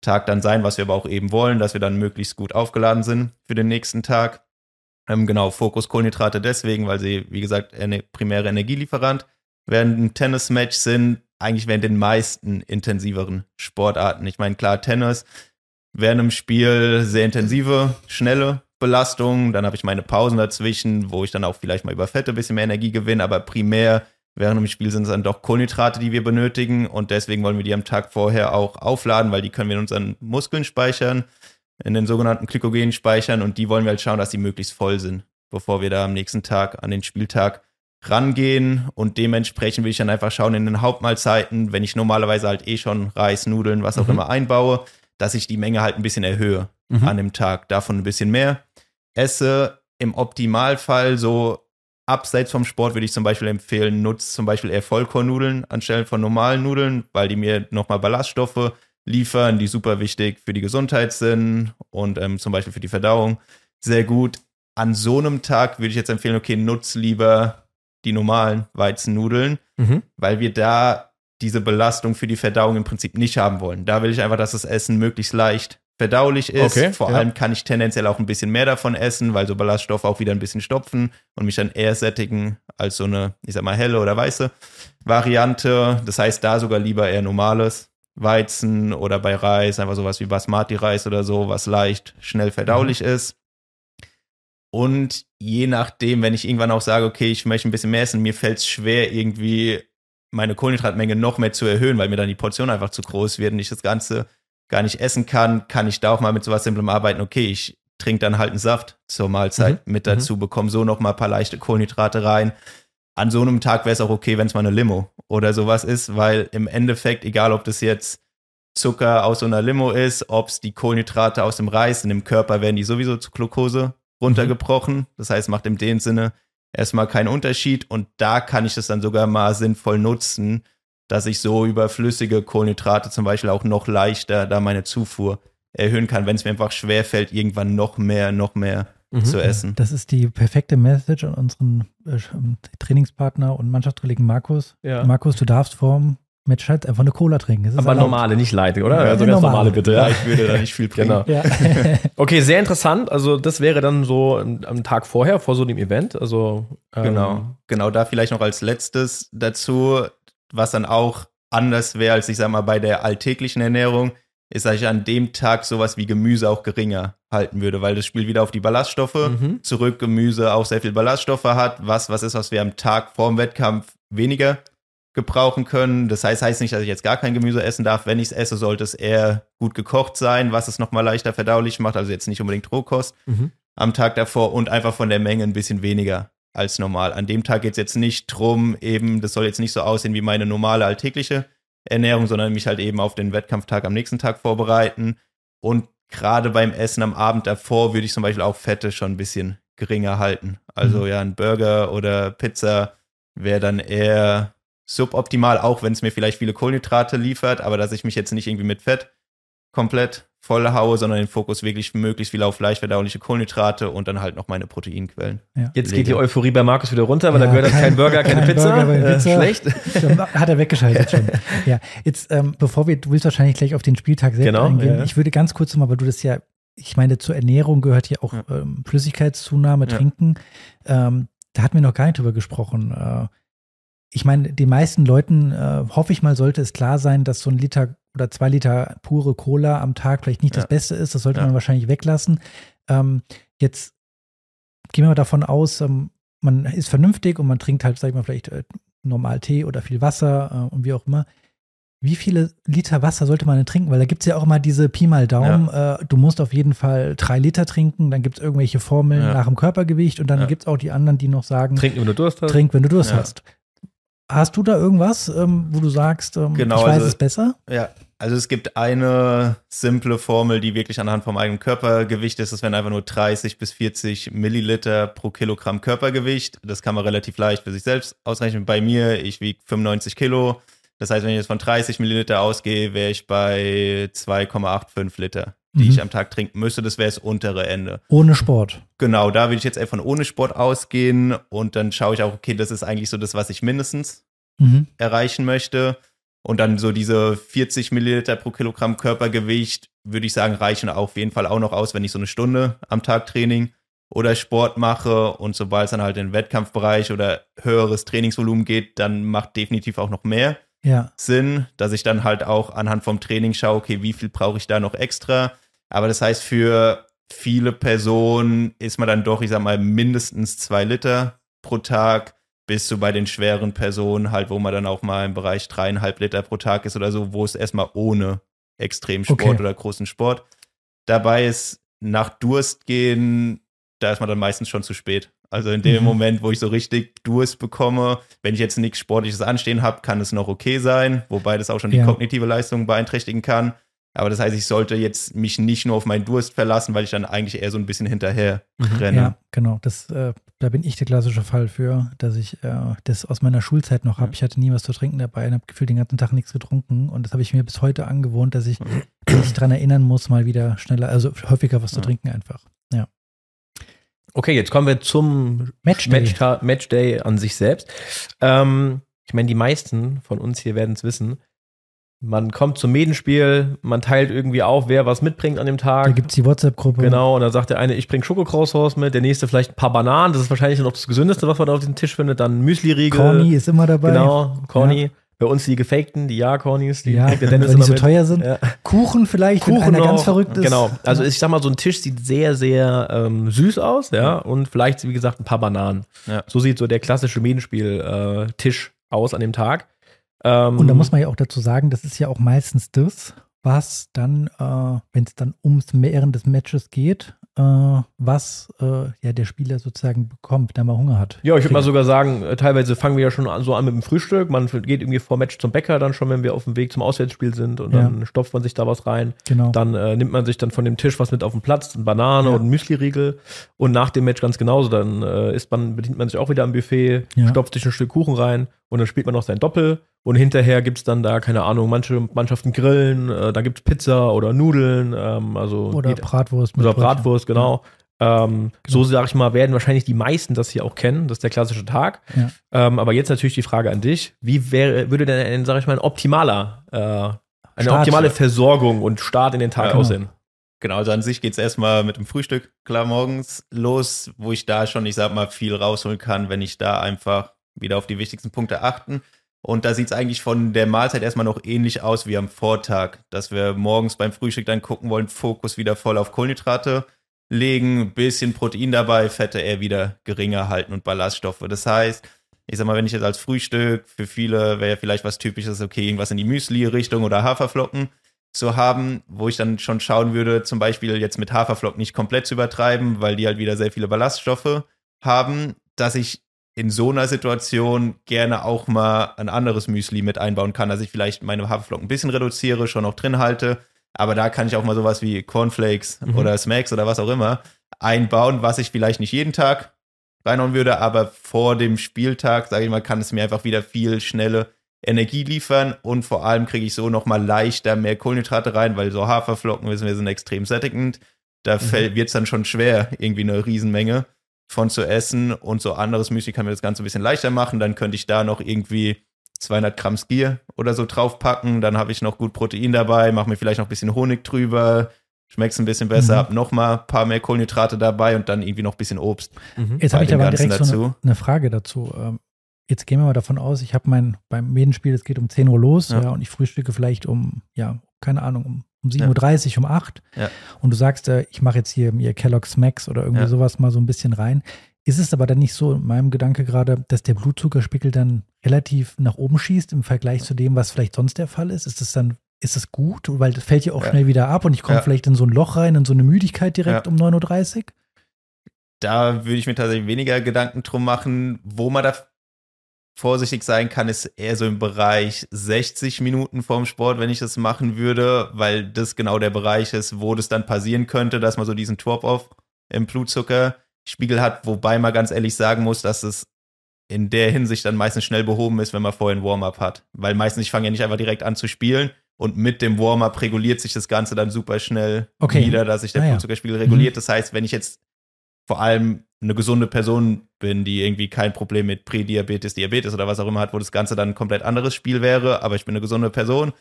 Tag dann sein, was wir aber auch eben wollen, dass wir dann möglichst gut aufgeladen sind für den nächsten Tag. Ähm, genau, Fokus Kohlenhydrate deswegen, weil sie, wie gesagt, eine primäre Energielieferant während ein Tennismatch sind, eigentlich während den meisten intensiveren Sportarten. Ich meine, klar, Tennis während einem Spiel sehr intensive, schnelle Belastungen. Dann habe ich meine Pausen dazwischen, wo ich dann auch vielleicht mal über Fette ein bisschen mehr Energie gewinne, aber primär während einem Spiel sind es dann doch Kohlenhydrate, die wir benötigen und deswegen wollen wir die am Tag vorher auch aufladen, weil die können wir in unseren Muskeln speichern, in den sogenannten Glykogenen speichern und die wollen wir halt schauen, dass die möglichst voll sind, bevor wir da am nächsten Tag an den Spieltag rangehen und dementsprechend will ich dann einfach schauen in den Hauptmahlzeiten, wenn ich normalerweise halt eh schon Reis, Nudeln, was auch Mhm. immer einbaue, dass ich die Menge halt ein bisschen erhöhe Mhm. an dem Tag, davon ein bisschen mehr. Esse im Optimalfall so abseits vom Sport würde ich zum Beispiel empfehlen, nutzt zum Beispiel eher Vollkornnudeln anstelle von normalen Nudeln, weil die mir nochmal Ballaststoffe liefern, die super wichtig für die Gesundheit sind und ähm, zum Beispiel für die Verdauung sehr gut. An so einem Tag würde ich jetzt empfehlen, okay, nutz lieber die normalen Weizennudeln, Mhm. weil wir da diese Belastung für die Verdauung im Prinzip nicht haben wollen. Da will ich einfach, dass das Essen möglichst leicht verdaulich ist. Okay, Vor ja. allem kann ich tendenziell auch ein bisschen mehr davon essen, weil so Ballaststoffe auch wieder ein bisschen stopfen und mich dann eher sättigen als so eine, ich sag mal, helle oder weiße Variante. Das heißt, da sogar lieber eher normales Weizen oder bei Reis einfach sowas wie Basmati-Reis oder so, was leicht, schnell verdaulich ist. Und je nachdem, wenn ich irgendwann auch sage, okay, ich möchte ein bisschen mehr essen, mir fällt es schwer, irgendwie meine Kohlenhydratmenge noch mehr zu erhöhen, weil mir dann die Portion einfach zu groß wird und ich das Ganze gar nicht essen kann, kann ich da auch mal mit sowas Simplem arbeiten. Okay, ich trinke dann halt einen Saft zur Mahlzeit Mhm. mit dazu, bekomme so noch mal ein paar leichte Kohlenhydrate rein. An so einem Tag wäre es auch okay, wenn es mal eine Limo oder sowas ist, weil im Endeffekt, egal ob das jetzt Zucker aus so einer Limo ist, ob es die Kohlenhydrate aus dem Reis, in dem Körper werden die sowieso zu Glucose runtergebrochen. Das heißt, macht in dem Sinne erstmal keinen Unterschied und da kann ich das dann sogar mal sinnvoll nutzen, dass ich so über flüssige Kohlenhydrate zum Beispiel auch noch leichter da meine Zufuhr erhöhen kann, wenn es mir einfach schwerfällt, irgendwann noch mehr, noch mehr Mhm. zu essen. Das ist die perfekte Message an unseren äh, Trainingspartner und Mannschaftskollegen Markus. Ja. Markus, du darfst vorm Match halt einfach eine Cola trinken. Aber erlaubt. normale, nicht light, oder? Ja, also ganz normale. normale bitte. Ja, ich würde da nicht viel bringen. Genau. Ja. Okay, sehr interessant. Also das wäre dann so am Tag vorher, vor so einem Event. Also ähm, Genau, genau da vielleicht noch als letztes dazu, was dann auch anders wäre als ich sag mal bei der alltäglichen Ernährung, ist, dass ich an dem Tag sowas wie Gemüse auch geringer halten würde, weil das spielt wieder auf die Ballaststoffe Mhm. zurück. Gemüse auch sehr viel Ballaststoffe hat, was was ist, was wir am Tag vor dem Wettkampf weniger gebrauchen können. Das heißt, heißt nicht, dass ich jetzt gar kein Gemüse essen darf. Wenn ich es esse, sollte es eher gut gekocht sein, was es nochmal leichter verdaulich macht. Also jetzt nicht unbedingt Rohkost Mhm. am Tag davor und einfach von der Menge ein bisschen weniger als normal. An dem Tag geht es jetzt nicht drum, eben, das soll jetzt nicht so aussehen wie meine normale alltägliche Ernährung, sondern mich halt eben auf den Wettkampftag am nächsten Tag vorbereiten. Und gerade beim Essen am Abend davor würde ich zum Beispiel auch Fette schon ein bisschen geringer halten. Also Mhm. ja, ein Burger oder Pizza wäre dann eher suboptimal, auch wenn es mir vielleicht viele Kohlenhydrate liefert, aber dass ich mich jetzt nicht irgendwie mit Fett komplett voll haue, sondern den Fokus wirklich möglichst viel auf leicht verdauliche Kohlenhydrate und dann halt noch meine Proteinquellen. Jetzt Lege. geht die Euphorie bei Markus wieder runter, weil Ja, da gehört jetzt kein- kein Burger, keine kein Pizza. Burger, Äh, Pizza. schlecht. Hat er weggeschaltet schon. Ja, jetzt, ähm, bevor wir, du willst wahrscheinlich gleich auf den Spieltag selbst Genau, eingehen. ja. Ich würde ganz kurz mal, weil du das ja, ich meine, zur Ernährung gehört hier auch Ja. ähm, Flüssigkeitszunahme, Ja. Trinken. Ähm, da hatten wir noch gar nicht drüber gesprochen. Äh, ich meine, den meisten Leuten, äh, hoffe ich mal, sollte es klar sein, dass so ein Liter oder zwei Liter pure Cola am Tag vielleicht nicht das Ja. Beste ist. Das sollte Ja. man wahrscheinlich weglassen. Ähm, jetzt gehen wir mal davon aus, ähm, man ist vernünftig und man trinkt halt, sag ich mal, vielleicht äh, normal Tee oder viel Wasser äh, und wie auch immer. wie viele Liter Wasser sollte man denn trinken? Weil da gibt es ja auch immer diese Pi mal Daumen, äh, du musst auf jeden Fall drei Liter trinken, dann gibt es irgendwelche Formeln Ja. nach dem Körpergewicht und dann Ja. gibt es auch die anderen, die noch sagen, Trinken, wenn du Durst hast. trink, wenn du Durst Ja. hast. Hast du da irgendwas, ähm, wo du sagst, ähm, Genau, ich weiß also- es besser? Ja, also es gibt eine simple Formel, die wirklich anhand vom eigenen Körpergewicht ist. Das wären einfach nur 30 bis 40 Milliliter pro Kilogramm Körpergewicht. Das kann man relativ leicht für sich selbst ausrechnen. Bei mir, ich wiege 95 Kilo. Das heißt, wenn ich jetzt von 30 Milliliter ausgehe, wäre ich bei 2,85 Liter, die Mhm. ich am Tag trinken müsste. Das wäre das untere Ende. Ohne Sport. Genau, da will ich jetzt von ohne Sport ausgehen und dann schaue ich auch, okay, das ist eigentlich so das, was ich mindestens Mhm. erreichen möchte. Und dann so diese 40 Milliliter pro Kilogramm Körpergewicht, würde ich sagen, reichen auf jeden Fall auch noch aus, wenn ich so eine Stunde am Tag Training oder Sport mache. Und sobald es dann halt in den Wettkampfbereich oder höheres Trainingsvolumen geht, dann macht definitiv auch noch mehr Ja. Sinn, dass ich dann halt auch anhand vom Training schaue, okay, wie viel brauche ich da noch extra. Aber das heißt, für viele Personen ist man dann doch, ich sag mal, mindestens zwei Liter pro Tag, bis zu bei den schweren Personen halt, wo man dann auch mal im Bereich dreieinhalb Liter pro Tag ist oder so, wo es erstmal ohne Extremsport Okay. oder großen Sport dabei ist. Nach Durst gehen, da ist man dann meistens schon zu spät. Also in dem Mhm. Moment, wo ich so richtig Durst bekomme, wenn ich jetzt nichts Sportliches anstehen habe, kann es noch okay sein, wobei das auch schon die Ja. kognitive Leistung beeinträchtigen kann. Aber das heißt, ich sollte jetzt mich nicht nur auf meinen Durst verlassen, weil ich dann eigentlich eher so ein bisschen hinterher Mhm. renne. Ja, genau. Das, äh, da bin ich der klassische Fall für, dass ich äh, das aus meiner Schulzeit noch habe. Ja. Ich hatte nie was zu trinken dabei und habe gefühlt den ganzen Tag nichts getrunken. Und das habe ich mir bis heute angewohnt, dass ich mich daran erinnern muss, mal wieder schneller, also häufiger was zu Ja. trinken einfach. Okay, jetzt kommen wir zum Matchday. Matchta- Matchday an sich selbst. Ähm, ich meine, die meisten von uns hier werden es wissen. Man kommt zum Medenspiel, man teilt irgendwie auf, wer was mitbringt an dem Da Tag. gibt es die WhatsApp-Gruppe. Genau, und dann sagt der eine, ich bringe Schokokraushaus mit, der nächste vielleicht ein paar Bananen, das ist wahrscheinlich noch das Gesündeste, was man da auf diesem Tisch findet. Dann Müsli-Riegel. Corny ist immer dabei. Genau, Corny. Bei uns die gefakten, die Ja-Cornys, die Ja, der weil Dennis die immer so mit. teuer sind. Ja. Kuchen vielleicht, wenn Kuchen einer noch. ganz verrückt ist. Genau. Also Ja. ich sag mal, so ein Tisch sieht sehr, sehr ähm, süß aus, ja, und vielleicht, wie gesagt, ein paar Bananen. Ja. So sieht so der klassische Medenspiel-Tisch aus an dem Tag. Ähm, Und da muss man ja auch dazu sagen, das ist ja auch meistens das, was dann, äh, wenn es dann ums während des Matches geht, äh, was äh, ja der Spieler sozusagen bekommt, wenn er mal Hunger hat. Ja, ich würde mal sogar sagen, äh, teilweise fangen wir ja schon an, so an mit dem Frühstück. Man geht irgendwie vor Match zum Bäcker dann schon, wenn wir auf dem Weg zum Auswärtsspiel sind und Ja. dann stopft man sich da was rein. Genau. Dann äh, nimmt man sich dann von dem Tisch was mit auf den Platz, eine Banane Ja. und ein Müsli-Riegel. Und nach dem Match ganz genauso. Dann äh, isst man, bedient man sich auch wieder am Buffet, Ja. stopft sich ein Stück Kuchen rein und dann spielt man noch sein Doppel. Und hinterher gibt es dann da, keine Ahnung, manche Mannschaften grillen, äh, da gibt es Pizza oder Nudeln, ähm, also Oder jeder- Bratwurst. mit oder Brötchen. Bratwurst, genau. Ähm, So sag ich mal, werden wahrscheinlich die meisten das hier auch kennen. Das ist der klassische Tag. Ja. Ähm, aber jetzt natürlich die Frage an dich: Wie wäre, würde denn ein, sag ich mal, ein optimaler, äh, eine Start. optimale Versorgung und Start in den Tag Ja, genau. aussehen? Genau, also an sich geht es erstmal mit dem Frühstück klar morgens los, wo ich da schon, ich sag mal, viel rausholen kann, wenn ich da einfach wieder auf die wichtigsten Punkte achten. Und da sieht es eigentlich von der Mahlzeit erstmal noch ähnlich aus wie am Vortag, dass wir morgens beim Frühstück dann gucken wollen, Fokus wieder voll auf Kohlenhydrate legen, bisschen Protein dabei, Fette eher wieder geringer halten und Ballaststoffe. Das heißt, ich sag mal, wenn ich jetzt als Frühstück, für viele wäre vielleicht was typisches, okay, irgendwas in die Müsli-Richtung oder Haferflocken zu haben, wo ich dann schon schauen würde, zum Beispiel jetzt mit Haferflocken nicht komplett zu übertreiben, weil die halt wieder sehr viele Ballaststoffe haben, dass ich in so einer Situation gerne auch mal ein anderes Müsli mit einbauen kann, dass ich vielleicht meine Haferflocken ein bisschen reduziere, schon noch drin halte, aber da kann ich auch mal sowas wie Cornflakes Mhm. oder Smacks oder was auch immer einbauen, was ich vielleicht nicht jeden Tag reinhauen würde, aber vor dem Spieltag, sage ich mal, kann es mir einfach wieder viel schnelle Energie liefern und vor allem kriege ich so nochmal leichter mehr Kohlenhydrate rein, weil so Haferflocken, wissen wir, sind extrem sättigend. Da Mhm. wird es dann schon schwer, irgendwie eine Riesenmenge von zu essen und so anderes Müsli kann mir das Ganze ein bisschen leichter machen. Dann könnte ich da noch irgendwie 200 Gramm Skier oder so draufpacken. Dann habe ich noch gut Protein dabei, mache mir vielleicht noch ein bisschen Honig drüber, schmeckt es ein bisschen besser, Mhm. hab noch mal ein paar mehr Kohlenhydrate dabei und dann irgendwie noch ein bisschen Obst. Mhm. Jetzt habe ich aber Ganzen direkt so eine, dazu. eine Frage dazu. Ähm, Jetzt gehen wir mal davon aus, ich habe mein, beim Medenspiel, es geht um 10 Uhr los, ja. Ja. und ich frühstücke vielleicht um, ja, keine Ahnung, um, um Ja. 7.30 Uhr, um 8 Ja. Und du sagst, äh, ich mache jetzt hier mir Kellogg's Max oder irgendwie Ja. sowas mal so ein bisschen rein. Ist es aber dann nicht so in meinem Gedanke gerade, dass der Blutzuckerspiegel dann relativ nach oben schießt im Vergleich zu dem, was vielleicht sonst der Fall ist? Ist das dann, ist das gut? Weil das fällt ja auch Ja. schnell wieder ab und ich komme vielleicht in so ein Loch rein, in so eine Müdigkeit direkt um 9.30 Uhr? Da würde ich mir tatsächlich weniger Gedanken drum machen. Wo man da vorsichtig sein kann, ist eher so im Bereich 60 Minuten vorm Sport, wenn ich das machen würde, weil das genau der Bereich ist, wo das dann passieren könnte, dass man so diesen Drop-off im Blutzuckerspiegel hat, wobei man ganz ehrlich sagen muss, dass es in der Hinsicht dann meistens schnell behoben ist, wenn man vorher ein Warm-up hat. Weil meistens, ich fange ja nicht einfach direkt an zu spielen und mit dem Warm-up reguliert sich das Ganze dann super schnell Okay. wieder, dass sich der Ah ja. Blutzuckerspiegel reguliert. Das heißt, wenn ich jetzt vor allem eine gesunde Person bin, die irgendwie kein Problem mit Prädiabetes, Diabetes oder was auch immer hat, wo das Ganze dann ein komplett anderes Spiel wäre, aber ich bin eine gesunde Person,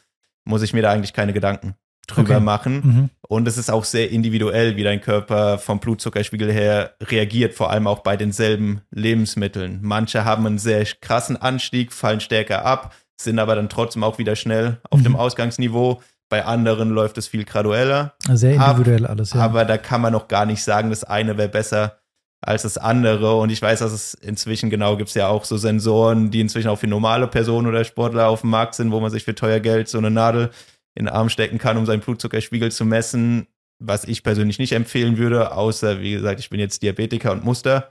muss ich mir da eigentlich keine Gedanken drüber Okay. machen. Mhm. Und es ist auch sehr individuell, wie dein Körper vom Blutzuckerspiegel her reagiert, vor allem auch bei denselben Lebensmitteln. Manche haben einen sehr krassen Anstieg, fallen stärker ab, sind aber dann trotzdem auch wieder schnell auf Mhm. dem Ausgangsniveau. Bei anderen läuft es viel gradueller. Sehr Ab- individuell alles, ja. Aber da kann man noch gar nicht sagen, das eine wäre besser als das andere. Und ich weiß, dass es inzwischen genau gibt es ja auch so Sensoren, die inzwischen auch für normale Personen oder Sportler auf dem Markt sind, wo man sich für teuer Geld so eine Nadel in den Arm stecken kann, um seinen Blutzuckerspiegel zu messen. Was ich persönlich nicht empfehlen würde, außer, wie gesagt, ich bin jetzt Diabetiker und muss da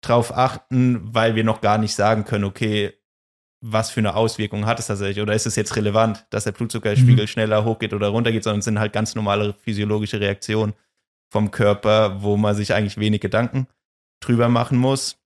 drauf achten, weil wir noch gar nicht sagen können, okay, was für eine Auswirkung hat es tatsächlich? Oder ist es jetzt relevant, dass der Blutzuckerspiegel Mhm. schneller hochgeht oder runtergeht, sondern es sind halt ganz normale physiologische Reaktionen vom Körper, wo man sich eigentlich wenig Gedanken drüber machen muss.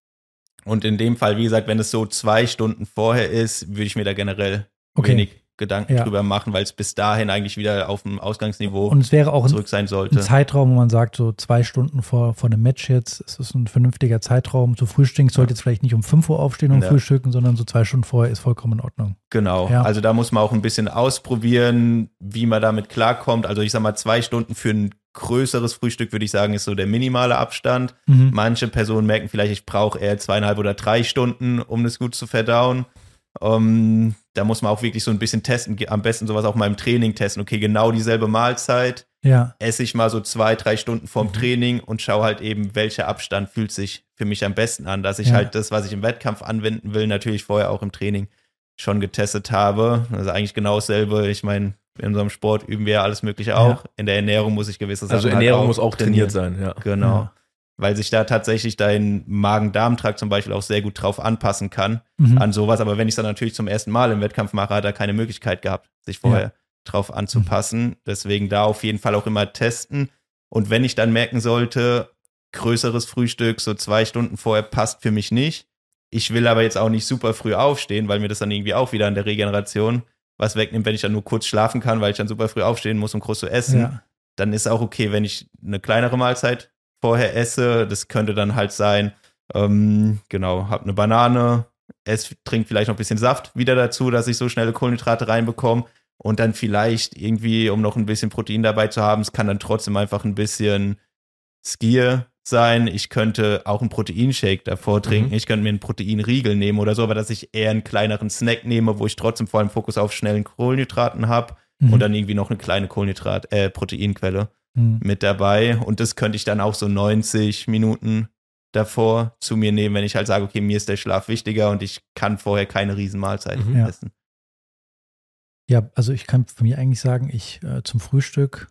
Und in dem Fall, wie gesagt, wenn es so zwei Stunden vorher ist, würde ich mir da generell Okay. wenig Gedanken Ja. drüber machen, weil es bis dahin eigentlich wieder auf dem Ausgangsniveau Und es wäre auch ein, zurück sein ein sollte. Zeitraum, wo man sagt, so zwei Stunden vor, vor einem Match jetzt, ist es ein vernünftiger Zeitraum. Zu frühstücken ich sollte jetzt vielleicht nicht um 5 Uhr aufstehen und Ja. frühstücken, sondern so zwei Stunden vorher ist vollkommen in Ordnung. Genau. Ja. Also da muss man auch ein bisschen ausprobieren, wie man damit klarkommt. Also ich sag mal, zwei Stunden für ein größeres Frühstück, würde ich sagen, ist so der minimale Abstand. Mhm. Manche Personen merken vielleicht, ich brauche eher zweieinhalb oder drei Stunden, um das gut zu verdauen. Ähm, da muss man auch wirklich so ein bisschen testen, am besten sowas auch mal im Training testen. Okay, genau dieselbe Mahlzeit, Ja, esse ich mal so zwei, drei Stunden vorm Mhm. Training und schaue halt eben, welcher Abstand fühlt sich für mich am besten an, dass ich Ja. halt das, was ich im Wettkampf anwenden will, natürlich vorher auch im Training schon getestet habe. Also eigentlich genau dasselbe. Ich meine, in unserem Sport üben wir ja alles Mögliche auch. In der Ernährung muss ich gewisse Sachen Also halt Ernährung muss auch trainiert trainieren. sein, ja. Genau. Ja. Weil sich da tatsächlich dein Magen-Darm-Trakt zum Beispiel auch sehr gut drauf anpassen kann Mhm. an sowas. Aber wenn ich es dann natürlich zum ersten Mal im Wettkampf mache, hat er keine Möglichkeit gehabt, sich vorher drauf anzupassen. Deswegen da auf jeden Fall auch immer testen. Und wenn ich dann merken sollte, größeres Frühstück, so zwei Stunden vorher passt für mich nicht. Ich will aber jetzt auch nicht super früh aufstehen, weil mir das dann irgendwie auch wieder an der Regeneration was wegnimmt, wenn ich dann nur kurz schlafen kann, weil ich dann super früh aufstehen muss, um groß zu essen ja. dann ist auch okay, wenn ich eine kleinere Mahlzeit vorher esse. Das könnte dann halt sein, ähm, genau, hab eine Banane, ess, trink vielleicht noch ein bisschen Saft wieder dazu, dass ich so schnelle Kohlenhydrate reinbekomme. Und dann vielleicht irgendwie, um noch ein bisschen Protein dabei zu haben, es kann dann trotzdem einfach ein bisschen Skier sein. Ich könnte auch einen Proteinshake davor trinken. Mhm. Ich könnte mir einen Proteinriegel nehmen oder so, aber dass ich eher einen kleineren Snack nehme, wo ich trotzdem vor allem Fokus auf schnellen Kohlenhydraten habe Mhm. und dann irgendwie noch eine kleine Kohlenhydrat, äh, Proteinquelle Mhm. mit dabei. Und das könnte ich dann auch so 90 Minuten davor zu mir nehmen, wenn ich halt sage, okay, mir ist der Schlaf wichtiger und ich kann vorher keine Riesenmahlzeit Mhm. Ja. essen. Ja, also ich kann von mir eigentlich sagen, ich äh, zum Frühstück,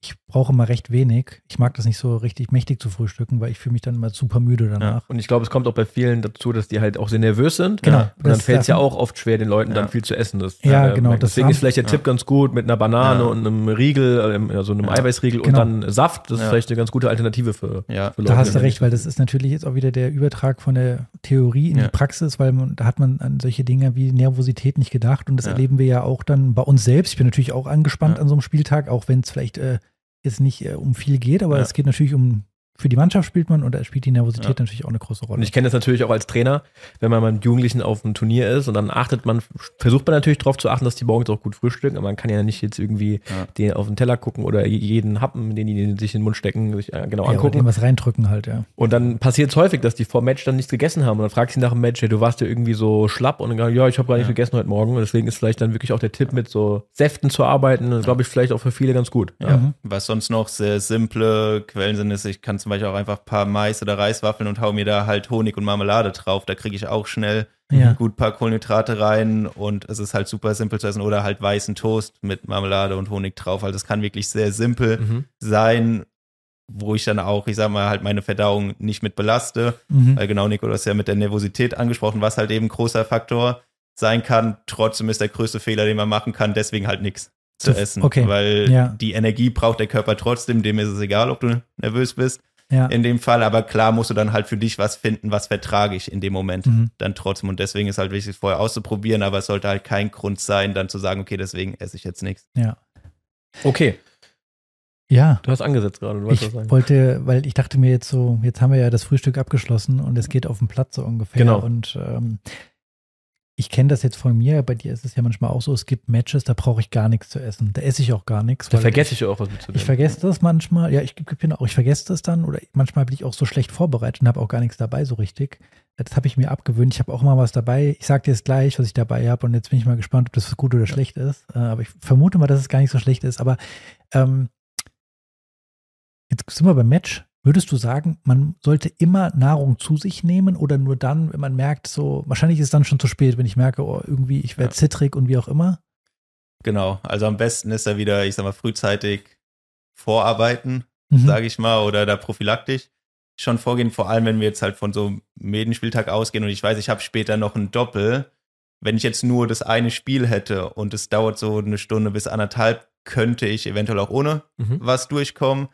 ich brauche immer recht wenig. Ich mag das nicht so richtig mächtig zu frühstücken, weil ich fühle mich dann immer super müde danach. Und ich glaube, es kommt auch bei vielen dazu, dass die halt auch sehr nervös sind. Genau. Und dann fällt es ja auch oft schwer, den Leuten dann Ja. viel zu essen. Das, Ja, äh, genau, merkt- das Deswegen ist vielleicht der Ja. Tipp ganz gut mit einer Banane Ja. und einem Riegel, also einem Ja. Eiweißriegel Genau. und dann Saft. Das ist Ja. vielleicht eine ganz gute Alternative für, Ja. für Leute. Da hast du recht, weil das ist natürlich jetzt auch wieder der Übertrag von der Theorie in Ja. die Praxis, weil man, da hat man an solche Dinge wie Nervosität nicht gedacht und das Ja. erleben wir ja auch dann bei uns selbst. Ich bin natürlich auch angespannt Ja. an so einem Spieltag, auch wenn es vielleicht äh, jetzt nicht äh, um viel geht, aber Ja. es geht natürlich um, für die Mannschaft spielt man und da spielt die Nervosität Ja. natürlich auch eine große Rolle. Und ich kenne das natürlich auch als Trainer, wenn man mit Jugendlichen auf einem Turnier ist und dann achtet man, versucht man natürlich darauf zu achten, dass die morgens auch gut frühstücken, aber man kann ja nicht jetzt irgendwie Ja. den auf den Teller gucken oder jeden Happen, den die sich in den Mund stecken, sich äh, genau ja, oder angucken. dem was reindrücken halt, ja. Und dann passiert es häufig, dass die vor dem Match dann nichts gegessen haben. Und dann fragst du sie nach dem Match, hey, du warst ja irgendwie so schlapp und dann ja, ich habe gar nicht Ja. gegessen heute Morgen. Und deswegen ist vielleicht dann wirklich auch der Tipp, mit so Säften zu arbeiten, glaube ich, vielleicht auch für viele ganz gut. Ja. Was sonst noch sehr simple Quellen sind, ist, ich kann zum Beispiel auch einfach ein paar Mais- oder Reiswaffeln und hau mir da halt Honig und Marmelade drauf. Da kriege ich auch schnell Ja. gut ein paar Kohlenhydrate rein und es ist halt super simpel zu essen. Oder halt weißen Toast mit Marmelade und Honig drauf. Also es kann wirklich sehr simpel Mhm. sein, wo ich dann auch, ich sag mal, halt meine Verdauung nicht mit belaste. Mhm. Weil genau, Nico, du hast ja mit der Nervosität angesprochen, was halt eben ein großer Faktor sein kann. Trotzdem ist der größte Fehler, den man machen kann, deswegen halt nichts zu essen. okay, Weil ja. die Energie braucht der Körper trotzdem, dem ist es egal, ob du nervös bist Ja. in dem Fall. Aber klar musst du dann halt für dich was finden, was vertrage ich in dem Moment Mhm. dann trotzdem. Und deswegen ist halt wichtig, es vorher auszuprobieren, aber es sollte halt kein Grund sein, dann zu sagen, okay, deswegen esse ich jetzt nichts. Ja. Okay, Ja. du hast angesetzt gerade, du wolltest was Ich sagen. wollte, weil ich dachte mir jetzt so, jetzt haben wir ja das Frühstück abgeschlossen und es geht auf den Platz so ungefähr. Genau. Und ähm, ich kenne das jetzt von mir, bei dir ist es ja manchmal auch so, es gibt Matches, da brauche ich gar nichts zu essen. Da esse ich auch gar nichts. Da vergesse ich ja auch was mitzunehmen. Ich vergesse das manchmal, ja, ich gebe genau, ich vergesse das dann oder manchmal bin ich auch so schlecht vorbereitet und habe auch gar nichts dabei so richtig. Das habe ich mir abgewöhnt. Ich habe auch mal was dabei. Ich sage dir jetzt gleich, was ich dabei habe und jetzt bin ich mal gespannt, ob das gut oder schlecht ist. Äh, aber ich vermute mal, dass es gar nicht so schlecht ist. Aber ähm, jetzt sind wir beim Match. Würdest du sagen, man sollte immer Nahrung zu sich nehmen oder nur dann, wenn man merkt, so, wahrscheinlich ist es dann schon zu spät, wenn ich merke, oh, irgendwie, ich werde Ja. zittrig und wie auch immer? Genau. Also am besten ist er wieder, ich sag mal, frühzeitig vorarbeiten, Mhm. sage ich mal, oder da prophylaktisch schon vorgehen, vor allem wenn wir jetzt halt von so einem Medenspieltag ausgehen und ich weiß, ich habe später noch ein Doppel. Wenn ich jetzt nur das eine Spiel hätte und es dauert so eine Stunde bis anderthalb, könnte ich eventuell auch ohne Mhm. was durchkommen.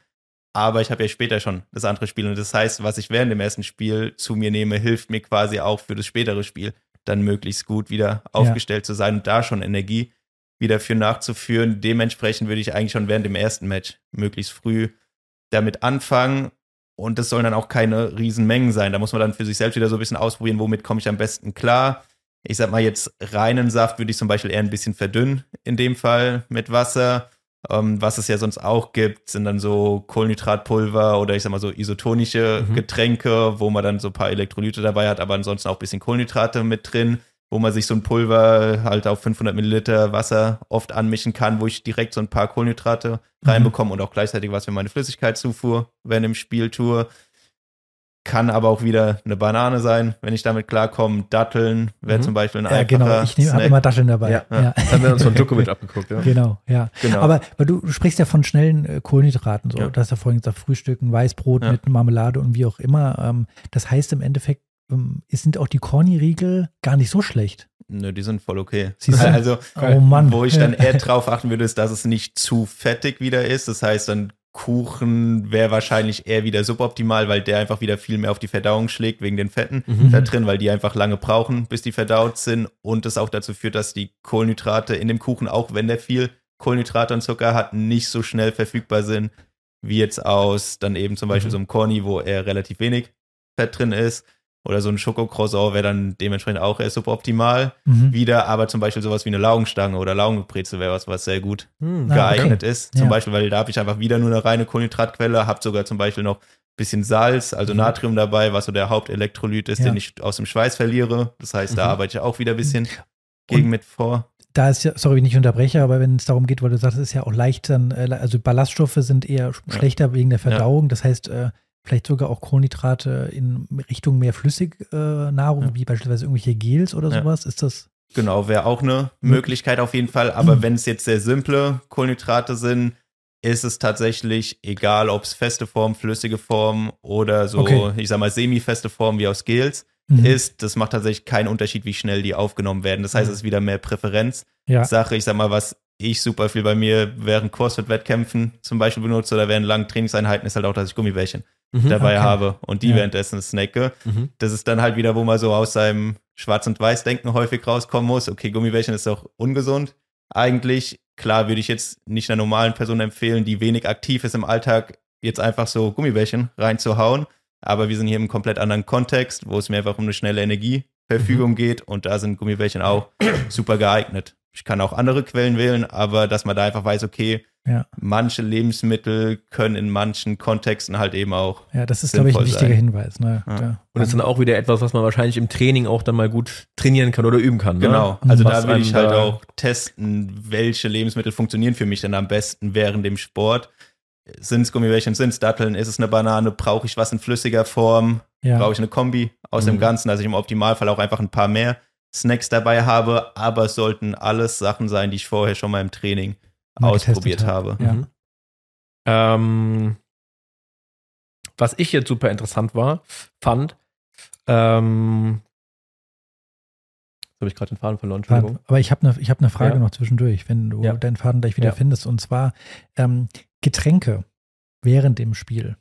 Aber ich habe ja später schon das andere Spiel. Und das heißt, was ich während dem ersten Spiel zu mir nehme, hilft mir quasi auch für das spätere Spiel dann möglichst gut wieder aufgestellt zu sein und da schon Energie wieder für nachzuführen. Dementsprechend würde ich eigentlich schon während dem ersten Match möglichst früh damit anfangen. Und das sollen dann auch keine Riesenmengen sein. Da muss man dann für sich selbst wieder so ein bisschen ausprobieren, womit komme ich am besten klar. Ich sag mal jetzt reinen Saft würde ich zum Beispiel eher ein bisschen verdünnen, in dem Fall mit Wasser. Ähm, was es ja sonst auch gibt, sind dann so Kohlenhydratpulver oder ich sag mal so isotonische Mhm. Getränke, wo man dann so ein paar Elektrolyte dabei hat, aber ansonsten auch ein bisschen Kohlenhydrate mit drin, wo man sich so ein Pulver halt auf 500 Milliliter Wasser oft anmischen kann, wo ich direkt so ein paar Kohlenhydrate Mhm. reinbekomme und auch gleichzeitig was für meine Flüssigkeitszufuhr während dem Spiel tue. Kann aber auch wieder eine Banane sein, wenn ich damit klarkomme. Datteln wäre Mhm. zum Beispiel ein Ja, einfacher genau. Ich habe Snack. immer Datteln dabei. Ja. ja. Das haben wir uns von Djokovic abgeguckt, ja. Genau, ja. Genau. Aber weil du, sprichst ja von schnellen äh, Kohlenhydraten, so. Ja. Du hast ja vorhin gesagt, Frühstücken, Weißbrot Ja. mit Marmelade und wie auch immer. Ähm, das heißt im Endeffekt, ähm, es sind auch die Corny-Riegel gar nicht so schlecht. Nö, die sind voll okay. Siehst du? Also, Oh Mann. wo ich dann eher drauf achten würde, ist, dass es nicht zu fettig wieder ist. Das heißt, dann Kuchen wäre wahrscheinlich eher wieder suboptimal, weil der einfach wieder viel mehr auf die Verdauung schlägt wegen den Fetten Mhm. da drin, weil die einfach lange brauchen, bis die verdaut sind und es auch dazu führt, dass die Kohlenhydrate in dem Kuchen, auch wenn der viel Kohlenhydrate und Zucker hat, nicht so schnell verfügbar sind, wie jetzt aus dann eben zum Beispiel Mhm. so einem Corny, wo eher relativ wenig Fett drin ist. Oder so ein Schokocroissant wäre dann dementsprechend auch eher suboptimal Mhm. wieder, aber zum Beispiel sowas wie eine Laugenstange oder Laugenbrezel wäre was, was sehr gut Hm, Ah, okay. geeignet ist. Zum Ja. Beispiel, weil da habe ich einfach wieder nur eine reine Kohlenhydratquelle, habe sogar zum Beispiel noch ein bisschen Salz, also Mhm. Natrium dabei, was so der Hauptelektrolyt ist, Ja. den ich aus dem Schweiß verliere. Das heißt, da Mhm. arbeite ich auch wieder ein bisschen gegen mit vor. Da ist ja, sorry, wenn ich unterbreche, aber wenn es darum geht, weil du sagst, es ist ja auch leicht dann, äh, also Ballaststoffe sind eher sch- Ja. schlechter wegen der Verdauung. Das heißt, äh, vielleicht sogar auch Kohlenhydrate in Richtung mehr Flüssignahrung, äh, Nahrung, Ja. wie beispielsweise irgendwelche Gels oder Ja. sowas. Ist das? Genau, wäre auch eine Mhm. Möglichkeit auf jeden Fall. Aber Mhm. wenn es jetzt sehr simple Kohlenhydrate sind, ist es tatsächlich egal, ob es feste Form, flüssige Form oder so, Okay. ich sag mal, semi-feste Form wie aus Gels Mhm. ist. Das macht tatsächlich keinen Unterschied, wie schnell die aufgenommen werden. Das heißt, Mhm. es ist wieder mehr Präferenz. ja. Sache. Ich sag mal, was ich super viel bei mir während CrossFit-Wettkämpfen zum Beispiel benutze oder während langen Trainingseinheiten, ist halt auch, dass ich Gummibärchen Mhm. dabei okay. habe und die Ja. währenddessen snacke. Mhm. Das ist dann halt wieder, wo man so aus seinem Schwarz- und Weiß-Denken häufig rauskommen muss. Okay, Gummibärchen ist doch ungesund. Eigentlich, klar, würde ich jetzt nicht einer normalen Person empfehlen, die wenig aktiv ist im Alltag, jetzt einfach so Gummibärchen reinzuhauen. Aber wir sind hier im komplett anderen Kontext, wo es mir einfach um eine schnelle Energieverfügung geht und da sind Gummibärchen auch super geeignet. Ich kann auch andere Quellen wählen, aber dass man da einfach weiß, okay, Ja. manche Lebensmittel können in manchen Kontexten halt eben auch. Ja, das ist, glaube ich, ein wichtiger sein. Hinweis. Ne? Ja. Ja. Und das ist dann auch wieder etwas, was man wahrscheinlich im Training auch dann mal gut trainieren kann oder üben kann. Ne? Genau, also Was da will ich halt auch testen, welche Lebensmittel funktionieren für mich dann am besten während dem Sport. Sind es Gummibärchen, sind es Datteln, ist es eine Banane, brauche ich was in flüssiger Form, Ja. brauche ich eine Kombi aus Mhm. dem Ganzen, dass ich im Optimalfall auch einfach ein paar mehr Snacks dabei habe, aber es sollten alles Sachen sein, die ich vorher schon mal im Training ausprobiert habe. Ja. Mhm. Ähm, was ich jetzt super interessant war, fand, ähm, jetzt habe ich gerade den Faden verloren, Entschuldigung. Aber ich habe eine ich hab ne Frage Ja. noch zwischendurch, wenn du Ja. deinen Faden gleich wieder Ja. findest. Und zwar ähm, Getränke während dem Spiel.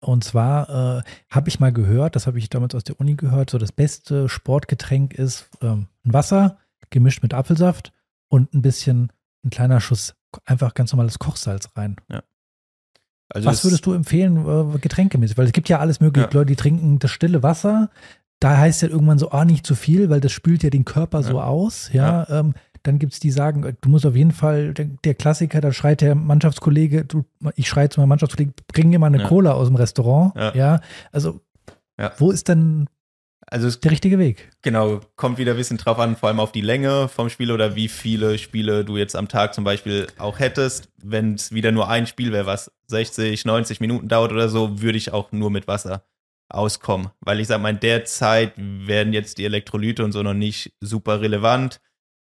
Und zwar äh, habe ich mal gehört, das habe ich damals aus der Uni gehört, so das beste Sportgetränk ist ähm, ein Wasser gemischt mit Apfelsaft und ein bisschen, ein kleiner Schuss einfach ganz normales Kochsalz rein. Also Was es- würdest du empfehlen, äh, getränkemäßig? Weil es gibt ja alles mögliche. Ja. Leute, die trinken das stille Wasser. Da heißt ja irgendwann so, ah, nicht zu viel, weil das spült ja den Körper so Ja. aus. Ja, Ähm, dann gibt es die sagen, äh, du musst auf jeden Fall, der, der Klassiker, da schreit der Mannschaftskollege, du, ich schreie zu meinem Mannschaftskollegen, bring mir mal eine Ja. Cola aus dem Restaurant. Ja, Ja. also Ja. wo ist denn also es der richtige Weg? Genau, kommt wieder ein bisschen drauf an, vor allem auf die Länge vom Spiel oder wie viele Spiele du jetzt am Tag zum Beispiel auch hättest. Wenn es wieder nur ein Spiel wäre, was 60, 90 Minuten dauert oder so, würde ich auch nur mit Wasser auskommen. Weil ich sage mal, in der Zeit werden jetzt die Elektrolyte und so noch nicht super relevant.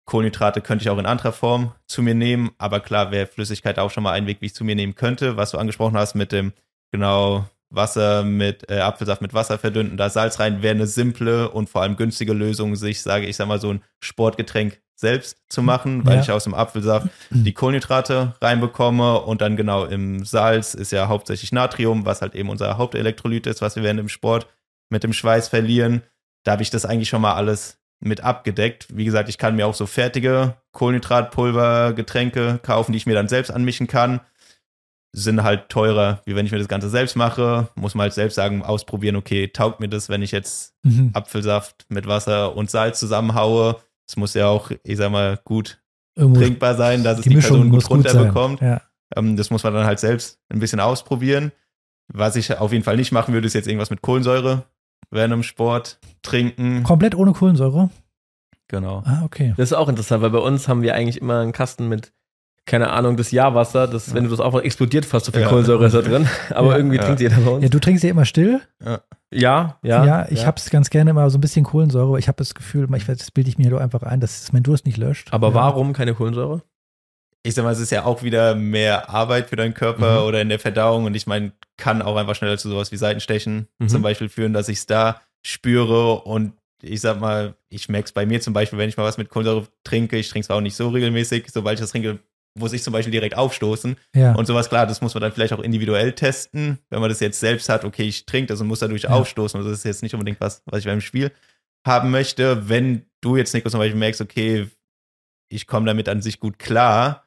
Kohlenhydrate könnte ich auch in anderer Form zu mir nehmen, aber klar wäre Flüssigkeit auch schon mal ein Weg, wie ich zu mir nehmen könnte. Was du angesprochen hast mit dem, genau, Wasser mit äh, Apfelsaft mit Wasser verdünnt und da Salz rein, wäre eine simple und vor allem günstige Lösung, sich, sage ich sag mal, so ein Sportgetränk selbst zu machen, weil Ja. ich aus dem Apfelsaft die Kohlenhydrate reinbekomme und dann genau im Salz ist ja hauptsächlich Natrium, was halt eben unser Hauptelektrolyt ist, was wir während dem Sport mit dem Schweiß verlieren. Da habe ich das eigentlich schon mal alles mit abgedeckt. Wie gesagt, ich kann mir auch so fertige Kohlenhydratpulver, Getränke kaufen, die ich mir dann selbst anmischen kann. Sind halt teurer, wie wenn ich mir das Ganze selbst mache. Muss man halt selbst sagen, ausprobieren, okay, taugt mir das, wenn ich jetzt Mhm. Apfelsaft mit Wasser und Salz zusammenhaue. Es muss ja auch, ich sag mal, gut Irgendwo trinkbar sein, dass es die die, Person gut runterbekommt. Ja. Ähm, das muss man dann halt selbst ein bisschen ausprobieren. Was ich auf jeden Fall nicht machen würde, ist jetzt irgendwas mit Kohlensäure während dem Sport trinken. Komplett ohne Kohlensäure? Genau. Ah, okay. Das ist auch interessant, weil bei uns haben wir eigentlich immer einen Kasten mit, keine Ahnung, das Jahrwasser, das, wenn du das aufmachst, explodiert fast so viel Ja. Kohlensäure ist da drin. Aber Ja. irgendwie Ja. trinkt jeder bei uns. Ja, du trinkst ja immer still. Ja, Ja, ja. ich hab's ganz gerne immer so ein bisschen Kohlensäure, aber ich habe das Gefühl, ich das bilde ich mir doch einfach ein, dass es mein Durst nicht löscht. Aber ja. warum keine Kohlensäure? Ich sag mal, es ist ja auch wieder mehr Arbeit für deinen Körper Mhm. oder in der Verdauung und ich meine, kann auch einfach schneller zu sowas wie Seitenstechen Mhm. zum Beispiel führen, dass ich es da spüre und ich sag mal, ich merke es bei mir zum Beispiel, wenn ich mal was mit Kohlensäure trinke, ich trinke es auch nicht so regelmäßig, sobald ich das trinke, muss ich zum Beispiel direkt aufstoßen Ja. und sowas, klar, das muss man dann vielleicht auch individuell testen, wenn man das jetzt selbst hat, okay, ich trinke das und muss dadurch Ja. aufstoßen, und das ist jetzt nicht unbedingt was, was ich beim Spiel haben möchte. Wenn du jetzt, Nico, zum Beispiel merkst, okay, ich komme damit an sich gut klar,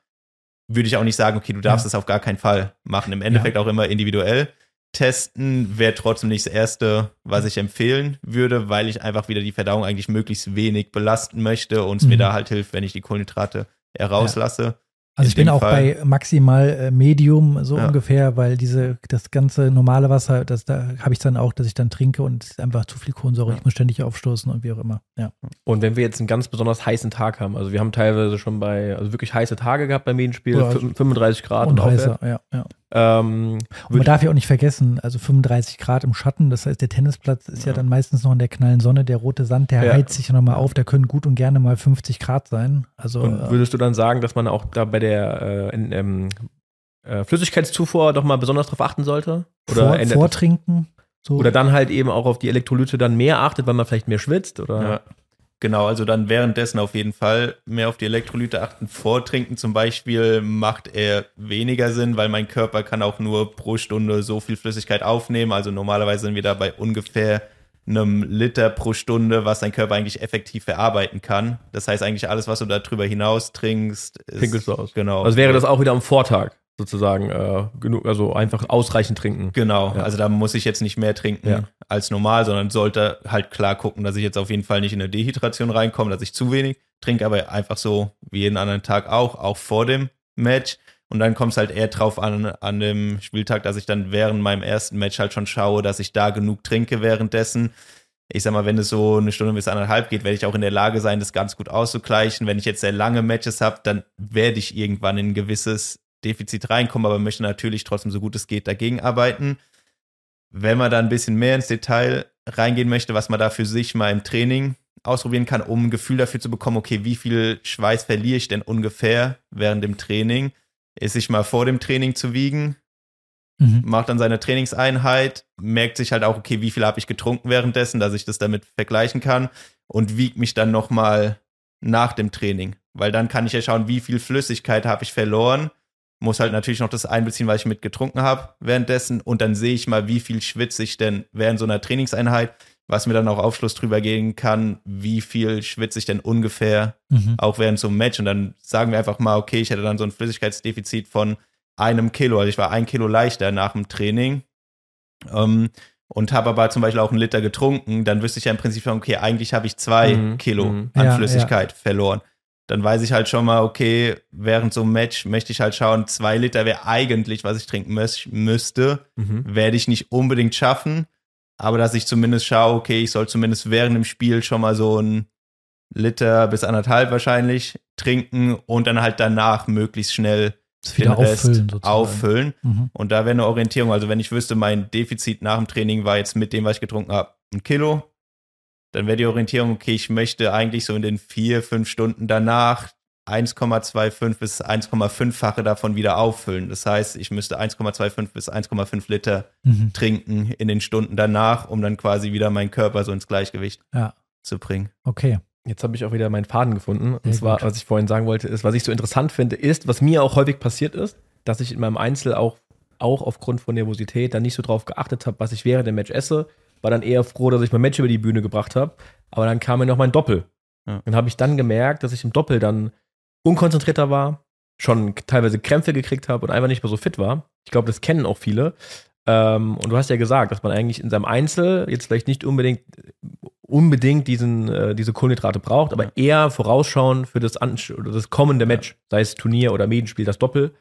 würde ich auch nicht sagen, okay, du darfst Ja. das auf gar keinen Fall machen. Im Endeffekt auch immer individuell. Testen wäre trotzdem nicht das Erste, was ich empfehlen würde, weil ich einfach wieder die Verdauung eigentlich möglichst wenig belasten möchte und es mir Mhm. da halt hilft, wenn ich die Kohlenhydrate herauslasse. Also ich bin auch Fall- bei maximal äh, Medium so Ja. ungefähr, weil diese das ganze normale Wasser, das da habe ich dann auch, dass ich dann trinke und einfach zu viel Kohlensäure. Ja. Ich muss ständig aufstoßen und wie auch immer. Ja. Und wenn wir jetzt einen ganz besonders heißen Tag haben, also wir haben teilweise schon bei, also wirklich heiße Tage gehabt beim Medienspiel, Ja, 35 Grad und und, heißer, ja, ja. Ähm, Und man darf ja auch nicht vergessen, also 35 Grad im Schatten, das heißt, der Tennisplatz ist ja, Ja. dann meistens noch in der knallen Sonne, der rote Sand, der Ja. heizt sich ja nochmal auf, da können gut und gerne mal 50 Grad sein. Also und äh, würdest du dann sagen, dass man auch da bei der äh, in, ähm, äh, Flüssigkeitszufuhr doch mal besonders drauf achten sollte? Oder, vor, vortrinken. So. oder dann halt eben auch auf die Elektrolyte dann mehr achtet, weil man vielleicht mehr schwitzt? Oder? Ja. Genau, also dann währenddessen auf jeden Fall mehr auf die Elektrolyte achten. Vortrinken zum Beispiel macht eher weniger Sinn, weil mein Körper kann auch nur pro Stunde so viel Flüssigkeit aufnehmen. Also normalerweise sind wir da bei ungefähr einem Liter pro Stunde, was dein Körper eigentlich effektiv verarbeiten kann. Das heißt eigentlich alles, was du darüber hinaus trinkst, ist, Pinkelst du aus. Genau. Also wäre das auch wieder am Vortag sozusagen äh, genug, also einfach ausreichend trinken. Genau, Ja. also da muss ich jetzt nicht mehr trinken Ja. Als normal, sondern sollte halt klar gucken, dass ich jetzt auf jeden Fall nicht in eine Dehydration reinkomme, dass ich zu wenig trinke, aber einfach so wie jeden anderen Tag auch, auch vor dem Match. Und dann kommt es halt eher drauf an, an dem Spieltag, dass ich dann während meinem ersten Match halt schon schaue, dass ich da genug trinke währenddessen. Ich sag mal, wenn es so eine Stunde bis anderthalb geht, werde ich auch in der Lage sein, das ganz gut auszugleichen. Wenn ich jetzt sehr lange Matches habe, dann werde ich irgendwann in ein gewisses Defizit reinkommen, aber möchte natürlich trotzdem so gut es geht dagegen arbeiten. Wenn man da ein bisschen mehr ins Detail reingehen möchte, was man da für sich mal im Training ausprobieren kann, um ein Gefühl dafür zu bekommen, okay, wie viel Schweiß verliere ich denn ungefähr während dem Training, ist sich mal vor dem Training zu wiegen, mhm. macht dann seine Trainingseinheit, merkt sich halt auch, okay, wie viel habe ich getrunken währenddessen, dass ich das damit vergleichen kann und wiegt mich dann nochmal nach dem Training, weil dann kann ich ja schauen, wie viel Flüssigkeit habe ich verloren, muss halt natürlich noch das einbeziehen, was ich mit getrunken habe währenddessen und dann sehe ich mal, wie viel schwitze ich denn während so einer Trainingseinheit, was mir dann auch Aufschluss drüber geben kann, wie viel schwitze ich denn ungefähr mhm. auch während so einem Match und dann sagen wir einfach mal, okay, ich hätte dann so ein Flüssigkeitsdefizit von einem Kilo, also ich war ein Kilo leichter nach dem Training ähm, und habe aber zum Beispiel auch einen Liter getrunken, dann wüsste ich ja im Prinzip schon, okay, eigentlich habe ich zwei mhm. Kilo mhm. an ja, Flüssigkeit ja. verloren. Dann weiß ich halt schon mal, okay, während so einem Match möchte ich halt schauen, zwei Liter wäre eigentlich, was ich trinken müß, müsste, mhm. werde ich nicht unbedingt schaffen, aber dass ich zumindest schaue, okay, ich soll zumindest während dem Spiel schon mal so ein Liter bis anderthalb wahrscheinlich trinken und dann halt danach möglichst schnell den Rest auffüllen. Sozusagen. auffüllen. Mhm. Und da wäre eine Orientierung. Also wenn ich wüsste, mein Defizit nach dem Training war jetzt mit dem, was ich getrunken habe, ein Kilo, dann wäre die Orientierung, okay, ich möchte eigentlich so in den vier, fünf Stunden danach 1,25 bis 1,5-fache davon wieder auffüllen. Das heißt, ich müsste 1,25 bis 1,5 Liter mhm. trinken in den Stunden danach, um dann quasi wieder meinen Körper so ins Gleichgewicht ja. zu bringen. Okay. Jetzt habe ich auch wieder meinen Faden gefunden. Und zwar, was ich vorhin sagen wollte, ist, was ich so interessant finde, ist, was mir auch häufig passiert ist, dass ich in meinem Einzel auch, auch aufgrund von Nervosität dann nicht so drauf geachtet habe, was ich während dem Match esse. War dann eher froh, dass ich mein Match über die Bühne gebracht habe. Aber dann kam mir noch mein Doppel. Ja. Und habe ich dann gemerkt, dass ich im Doppel dann unkonzentrierter war, schon teilweise Krämpfe gekriegt habe und einfach nicht mehr so fit war. Ich glaube, das kennen auch viele. Ähm, und du hast ja gesagt, dass man eigentlich in seinem Einzel jetzt vielleicht nicht unbedingt unbedingt diesen, äh, diese Kohlenhydrate braucht, aber eher vorausschauen für das, oder das kommende Match, sei es Turnier oder Medienspiel, das Doppel.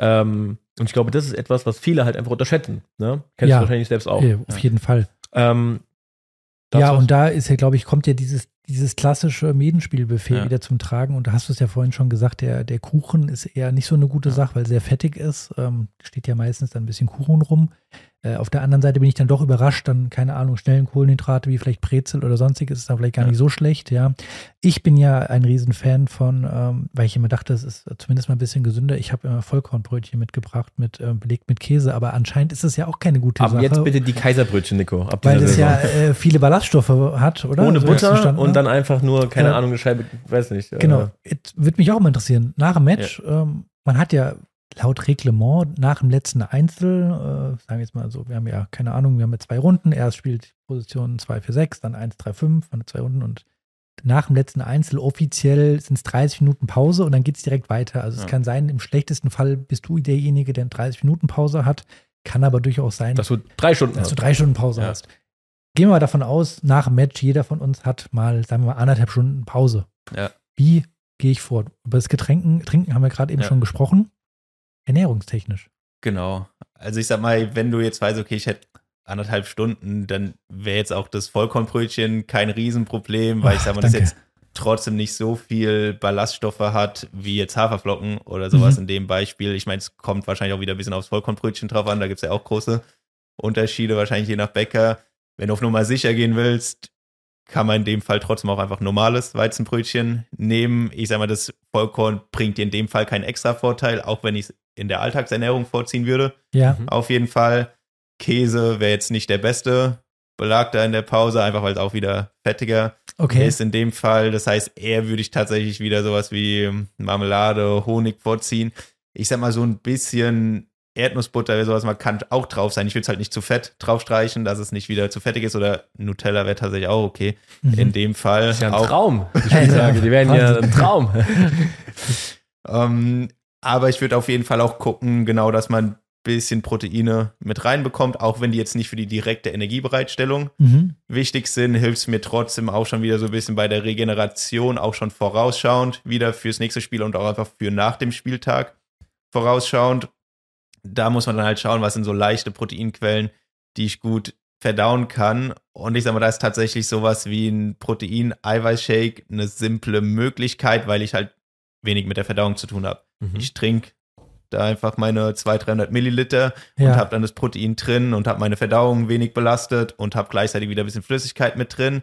Ähm, und ich glaube, das ist etwas, was viele halt einfach unterschätzen. Ne? Kennst ja, du wahrscheinlich selbst auch. Ja, auf jeden Fall. Ähm, ja, und da ist ja, glaube ich, kommt ja dieses, dieses klassische Medenspielbuffet ja. wieder zum Tragen. Und da hast du es ja vorhin schon gesagt, der, der Kuchen ist eher nicht so eine gute Sache, weil sehr fettig ist. Ähm, steht ja meistens dann ein bisschen Kuchen rum. Äh, auf der anderen Seite bin ich dann doch überrascht, dann, keine Ahnung, schnellen Kohlenhydrate wie vielleicht Brezel oder sonstiges ist dann vielleicht gar ja. nicht so schlecht, ja. Ich bin ja ein Riesenfan von, ähm, weil ich immer dachte, es ist zumindest mal ein bisschen gesünder. Ich habe immer Vollkornbrötchen mitgebracht, mit, äh, belegt mit Käse, aber anscheinend ist es ja auch keine gute aber Sache. Aber jetzt bitte die Kaiserbrötchen, Nico. weil es ja äh, viele Ballaststoffe hat, oder? Ohne so Butter und dann einfach nur, keine Ahnung, eine Scheibe, weiß nicht. Genau. Äh, Würde mich auch mal interessieren. Nach dem Match, ja. ähm, man hat ja laut Reglement nach dem letzten Einzel, äh, sagen wir jetzt mal so, wir haben ja keine Ahnung, wir haben ja zwei Runden. Erst spielt Position 2 für 6, dann 1, 3, 5, dann zwei Runden und nach dem letzten Einzel offiziell sind es 30 Minuten Pause und dann geht es direkt weiter. Also ja. es kann sein, im schlechtesten Fall bist du derjenige, der 30 Minuten Pause hat. Kann aber durchaus sein, dass du drei Stunden, dass du drei Stunden Pause ja. hast. Gehen wir mal davon aus, nach dem Match, jeder von uns hat mal, sagen wir mal, anderthalb Stunden Pause. Ja. Wie gehe ich vor? Über das Getränken, Trinken haben wir gerade eben schon gesprochen ernährungstechnisch. Genau. Also ich sag mal, wenn du jetzt weißt, okay, ich hätte anderthalb Stunden, dann wäre jetzt auch das Vollkornbrötchen kein Riesenproblem, weil Ach, ich sag mal, das jetzt trotzdem nicht so viel Ballaststoffe hat wie jetzt Haferflocken oder sowas mhm. in dem Beispiel. Ich meine, es kommt wahrscheinlich auch wieder ein bisschen aufs Vollkornbrötchen drauf an, da gibt es ja auch große Unterschiede, wahrscheinlich je nach Bäcker. Wenn du auf Nummer sicher gehen willst, kann man in dem Fall trotzdem auch einfach normales Weizenbrötchen nehmen. Ich sag mal, das Vollkorn bringt dir in dem Fall keinen extra Vorteil, auch wenn ich es in der Alltagsernährung vorziehen würde. Ja. Mhm. Auf jeden Fall. Käse wäre jetzt nicht der beste Belag da in der Pause, einfach weil es auch wieder fettiger okay. ist in dem Fall. Das heißt, eher würde ich tatsächlich wieder sowas wie Marmelade, Honig vorziehen. Ich sag mal, so ein bisschen Erdnussbutter oder sowas, man kann auch drauf sein. Ich will es halt nicht zu fett draufstreichen, dass es nicht wieder zu fettig ist. Oder Nutella wäre tatsächlich auch okay. Mhm. In dem Fall. Das ist ja ein auch. Traum, die Spieltage. Die wären ja ein Traum. ähm, aber ich würde auf jeden Fall auch gucken, genau, dass man ein bisschen Proteine mit reinbekommt, auch wenn die jetzt nicht für die direkte Energiebereitstellung mhm. wichtig sind, hilft es mir trotzdem auch schon wieder so ein bisschen bei der Regeneration, auch schon vorausschauend wieder fürs nächste Spiel und auch einfach für nach dem Spieltag vorausschauend. Da muss man dann halt schauen, was sind so leichte Proteinquellen, die ich gut verdauen kann. Und ich sage mal, da ist tatsächlich sowas wie ein Protein-Eiweiß-Shake eine simple Möglichkeit, weil ich halt wenig mit der Verdauung zu tun habe. Mhm. Ich trinke da einfach meine 200, 300 Milliliter Ja. und habe dann das Protein drin und habe meine Verdauung wenig belastet und habe gleichzeitig wieder ein bisschen Flüssigkeit mit drin.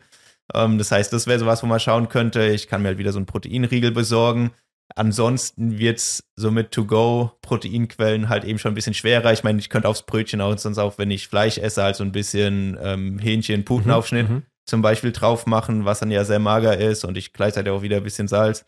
Ähm, das heißt, das wäre sowas, wo man schauen könnte. Ich kann mir halt wieder so einen Proteinriegel besorgen. Ansonsten wird's so mit To-Go-Proteinquellen halt eben schon ein bisschen schwerer. Ich meine, ich könnte aufs Brötchen auch sonst auch, wenn ich Fleisch esse, halt so ein bisschen ähm, Hähnchen, Putenaufschnitt Mhm. zum Beispiel drauf machen, was dann ja sehr mager ist und ich gleichzeitig auch wieder ein bisschen Salz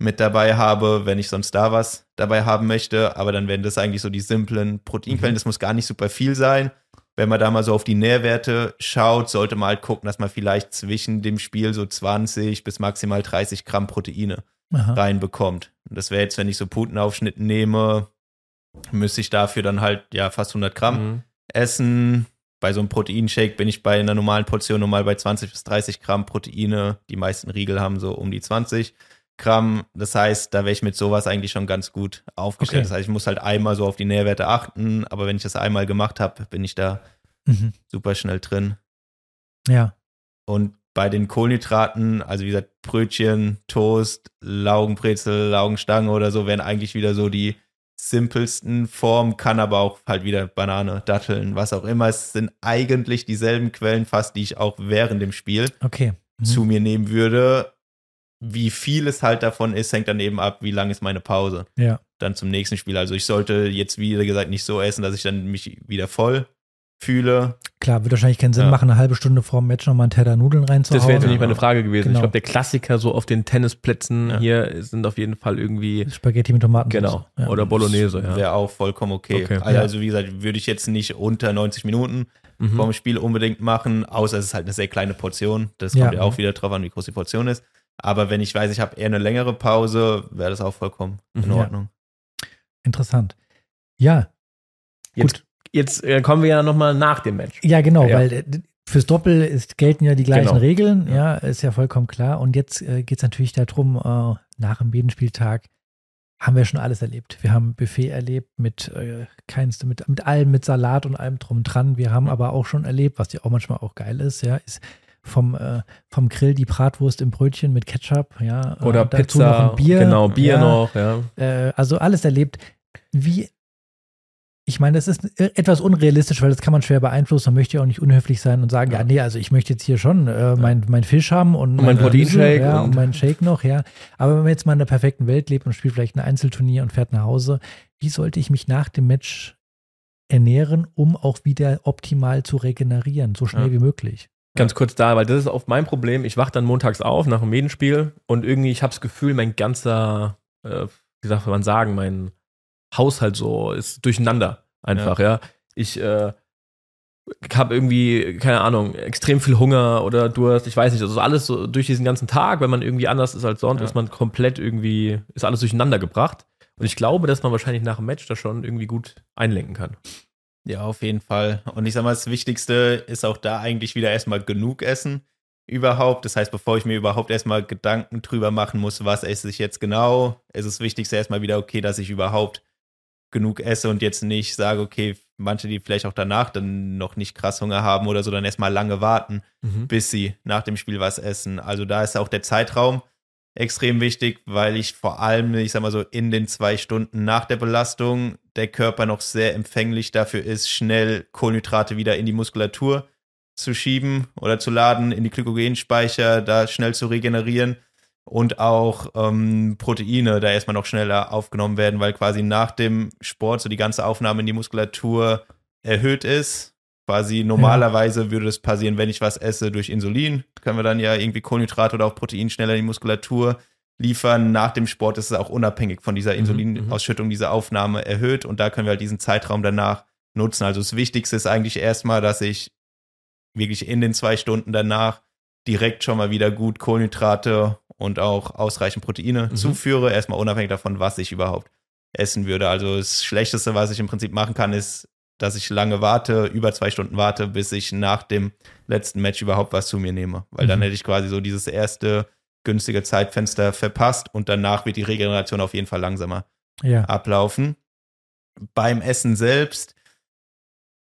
mit dabei habe, wenn ich sonst da was dabei haben möchte. Aber dann wären das eigentlich so die simplen Proteinquellen. Das muss gar nicht super viel sein. Wenn man da mal so auf die Nährwerte schaut, sollte man halt gucken, dass man vielleicht zwischen dem Spiel so 20 bis maximal 30 Gramm Proteine Aha. reinbekommt. Und das wäre jetzt, wenn ich so Putenaufschnitt nehme, müsste ich dafür dann halt ja fast 100 Gramm Mhm. essen. Bei so einem Proteinshake bin ich bei einer normalen Portion normal bei 20 bis 30 Gramm Proteine. Die meisten Riegel haben so um die 20 Gramm. Das heißt, da wäre ich mit sowas eigentlich schon ganz gut aufgestellt. Okay. Das heißt, ich muss halt einmal so auf die Nährwerte achten, aber wenn ich das einmal gemacht habe, bin ich da Mhm. super schnell drin. Ja. Und bei den Kohlenhydraten, also wie gesagt, Brötchen, Toast, Laugenbrezel, Laugenstange oder so, wären eigentlich wieder so die simpelsten Formen, kann aber auch halt wieder Banane, Datteln, was auch immer. Es sind eigentlich dieselben Quellen fast, die ich auch während dem Spiel Okay. Mhm. zu mir nehmen würde. Wie viel es halt davon ist, hängt dann eben ab, wie lang ist meine Pause. Ja. Dann zum nächsten Spiel. Also ich sollte jetzt, wie gesagt, nicht so essen, dass ich dann mich wieder voll fühle. Klar, wird wahrscheinlich keinen Sinn Ja. machen, eine halbe Stunde vor dem Match nochmal einen Teller Nudeln reinzuhauen. Das wäre jetzt nämlich Ja. meine Frage gewesen. Genau. Ich glaube, der Klassiker so auf den Tennisplätzen Ja. hier sind auf jeden Fall irgendwie, Spaghetti mit Tomaten. genau, Ja. oder Bolognese, ja. Wäre auch vollkommen okay. Okay. Also, Ja. also wie gesagt, würde ich jetzt nicht unter 90 Minuten Mhm. vorm Spiel unbedingt machen, außer es ist halt eine sehr kleine Portion. Das kommt ja auch wieder drauf an, wie groß die Portion ist. Aber wenn ich weiß, ich habe eher eine längere Pause, wäre das auch vollkommen in Mhm. Ja. Ordnung. Interessant. Ja, Jetzt, jetzt äh, kommen wir ja nochmal nach dem Match. ja, genau, Ja. weil äh, fürs Doppel ist, gelten ja die gleichen Genau. Regeln, ja. ist ja vollkommen klar. Und jetzt äh, geht es natürlich darum, äh, nach dem Bedenspieltag haben wir schon alles erlebt. Wir haben Buffet erlebt mit äh, keinste, mit, mit allem, mit Salat und allem drum und dran. Wir haben aber auch schon erlebt, was ja auch manchmal auch geil ist, ja, ist vom, äh, vom Grill die Bratwurst im Brötchen mit Ketchup, ja. äh, Oder und dazu Pizza, noch ein Bier. genau, Bier ja, noch, ja. Äh, also alles erlebt. Wie, ich meine, das ist etwas unrealistisch, weil das kann man schwer beeinflussen. Man möchte ja auch nicht unhöflich sein und sagen, ja, nee, also ich möchte jetzt hier schon äh, mein, mein Fisch haben und, mein Gemüse, Proteinshake ja, und- und meinen Shake noch, ja. Aber wenn man jetzt mal in der perfekten Welt lebt und spielt vielleicht ein Einzelturnier und fährt nach Hause, wie sollte ich mich nach dem Match ernähren, um auch wieder optimal zu regenerieren, so schnell Ja. wie möglich? Ganz kurz da, weil das ist oft mein Problem. Ich wache dann montags auf nach dem Medenspiel und irgendwie, ich habe das Gefühl, mein ganzer, äh, wie sagt man sagen, mein Haushalt so ist durcheinander einfach, ja. Ich äh, habe irgendwie, keine Ahnung, extrem viel Hunger oder Durst, ich weiß nicht, also alles so durch diesen ganzen Tag, wenn man irgendwie anders ist als sonst, Ja. ist man komplett irgendwie, ist alles durcheinander gebracht. Und ich glaube, dass man wahrscheinlich nach dem Match da schon irgendwie gut einlenken kann. Ja, auf jeden Fall. Und ich sag mal, das Wichtigste ist auch da eigentlich wieder erstmal genug essen überhaupt. Das heißt, bevor ich mir überhaupt erstmal Gedanken drüber machen muss, was esse ich jetzt genau, ist das Wichtigste erstmal wieder okay, dass ich überhaupt genug esse und jetzt nicht sage, okay, manche, die vielleicht auch danach dann noch nicht krass Hunger haben oder so, dann erstmal lange warten, bis sie nach dem Spiel was essen. Also da ist auch der Zeitraum extrem wichtig, weil ich vor allem, ich sag mal so, in den zwei Stunden nach der Belastung der Körper noch sehr empfänglich dafür ist, schnell Kohlenhydrate wieder in die Muskulatur zu schieben oder zu laden, in die Glykogenspeicher, da schnell zu regenerieren und auch ähm, Proteine da erstmal noch schneller aufgenommen werden, weil quasi nach dem Sport so die ganze Aufnahme in die Muskulatur erhöht ist. Quasi normalerweise würde das passieren, wenn ich was esse durch Insulin. Können wir dann ja irgendwie Kohlenhydrate oder auch Protein schneller in die Muskulatur liefern. Nach dem Sport ist es auch unabhängig von dieser Mhm, Insulinausschüttung, diese Aufnahme erhöht und da können wir halt diesen Zeitraum danach nutzen. Also das Wichtigste ist eigentlich erstmal, dass ich wirklich in den zwei Stunden danach direkt schon mal wieder gut Kohlenhydrate und auch ausreichend Proteine Mhm. zuführe. Erstmal unabhängig davon, was ich überhaupt essen würde. Also das Schlechteste, was ich im Prinzip machen kann, ist, dass ich lange warte, über zwei Stunden warte, bis ich nach dem letzten Match überhaupt was zu mir nehme. Weil dann Mhm. hätte ich quasi so dieses erste günstige Zeitfenster verpasst und danach wird die Regeneration auf jeden Fall langsamer Ja. ablaufen. Beim Essen selbst,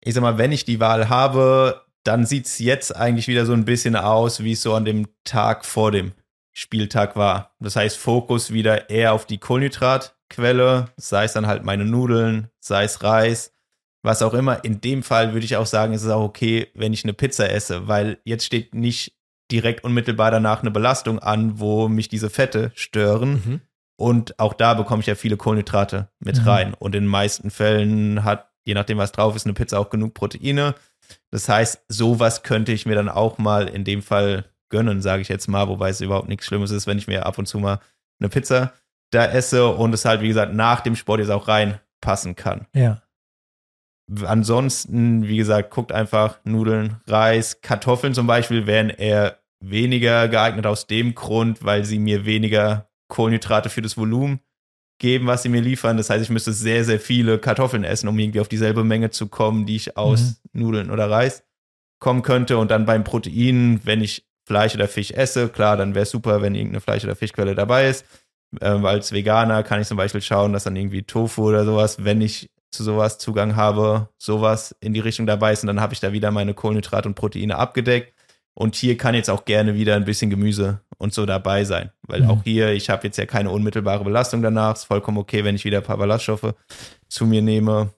ich sag mal, wenn ich die Wahl habe, dann sieht es jetzt eigentlich wieder so ein bisschen aus, wie es so an dem Tag vor dem Spieltag war. Das heißt, Fokus wieder eher auf die Fischquelle, sei es dann halt meine Nudeln, sei es Reis, was auch immer. In dem Fall würde ich auch sagen, ist es auch okay, wenn ich eine Pizza esse, weil jetzt steht nicht direkt unmittelbar danach eine Belastung an, wo mich diese Fette stören. Mhm. Und auch da bekomme ich ja viele Kohlenhydrate mit Mhm. rein. Und in den meisten Fällen hat, je nachdem, was drauf ist, eine Pizza auch genug Proteine. Das heißt, sowas könnte ich mir dann auch mal in dem Fall gönnen, sage ich jetzt mal, wobei es überhaupt nichts Schlimmes ist, wenn ich mir ab und zu mal eine Pizza da esse und es halt, wie gesagt, nach dem Sport jetzt auch reinpassen kann. Ja. Ansonsten, wie gesagt, guckt einfach Nudeln, Reis, Kartoffeln zum Beispiel wären eher weniger geeignet aus dem Grund, weil sie mir weniger Kohlenhydrate für das Volumen geben, was sie mir liefern. Das heißt, ich müsste sehr, sehr viele Kartoffeln essen, um irgendwie auf dieselbe Menge zu kommen, die ich aus Nudeln oder Reis kommen könnte. Und dann beim Protein, wenn ich Fleisch oder Fisch esse, klar, dann wäre es super, wenn irgendeine Fleisch- oder Fischquelle dabei ist. Ähm, als Veganer kann ich zum Beispiel schauen, dass dann irgendwie Tofu oder sowas, wenn ich zu sowas Zugang habe, sowas in die Richtung dabei ist und dann habe ich da wieder meine Kohlenhydrate und Proteine abgedeckt. Und hier kann jetzt auch gerne wieder ein bisschen Gemüse und so dabei sein, weil Mhm. auch hier, ich habe jetzt ja keine unmittelbare Belastung danach. Ist vollkommen okay, wenn ich wieder ein paar Ballaststoffe zu mir nehme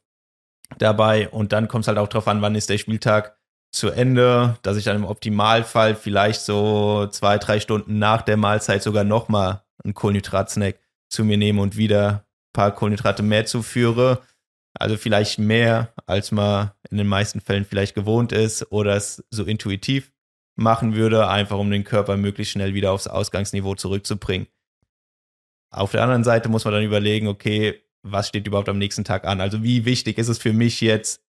dabei. Und dann kommt es halt auch drauf an, wann ist der Spieltag zu Ende, dass ich dann im Optimalfall vielleicht so zwei, drei Stunden nach der Mahlzeit sogar nochmal einen Kohlenhydratsnack zu mir nehme und wieder ein paar Kohlenhydrate mehr zuführe. Also vielleicht mehr, als man in den meisten Fällen vielleicht gewohnt ist oder es so intuitiv machen würde, einfach um den Körper möglichst schnell wieder aufs Ausgangsniveau zurückzubringen. Auf der anderen Seite muss man dann überlegen, okay, was steht überhaupt am nächsten Tag an? Also wie wichtig ist es für mich jetzt,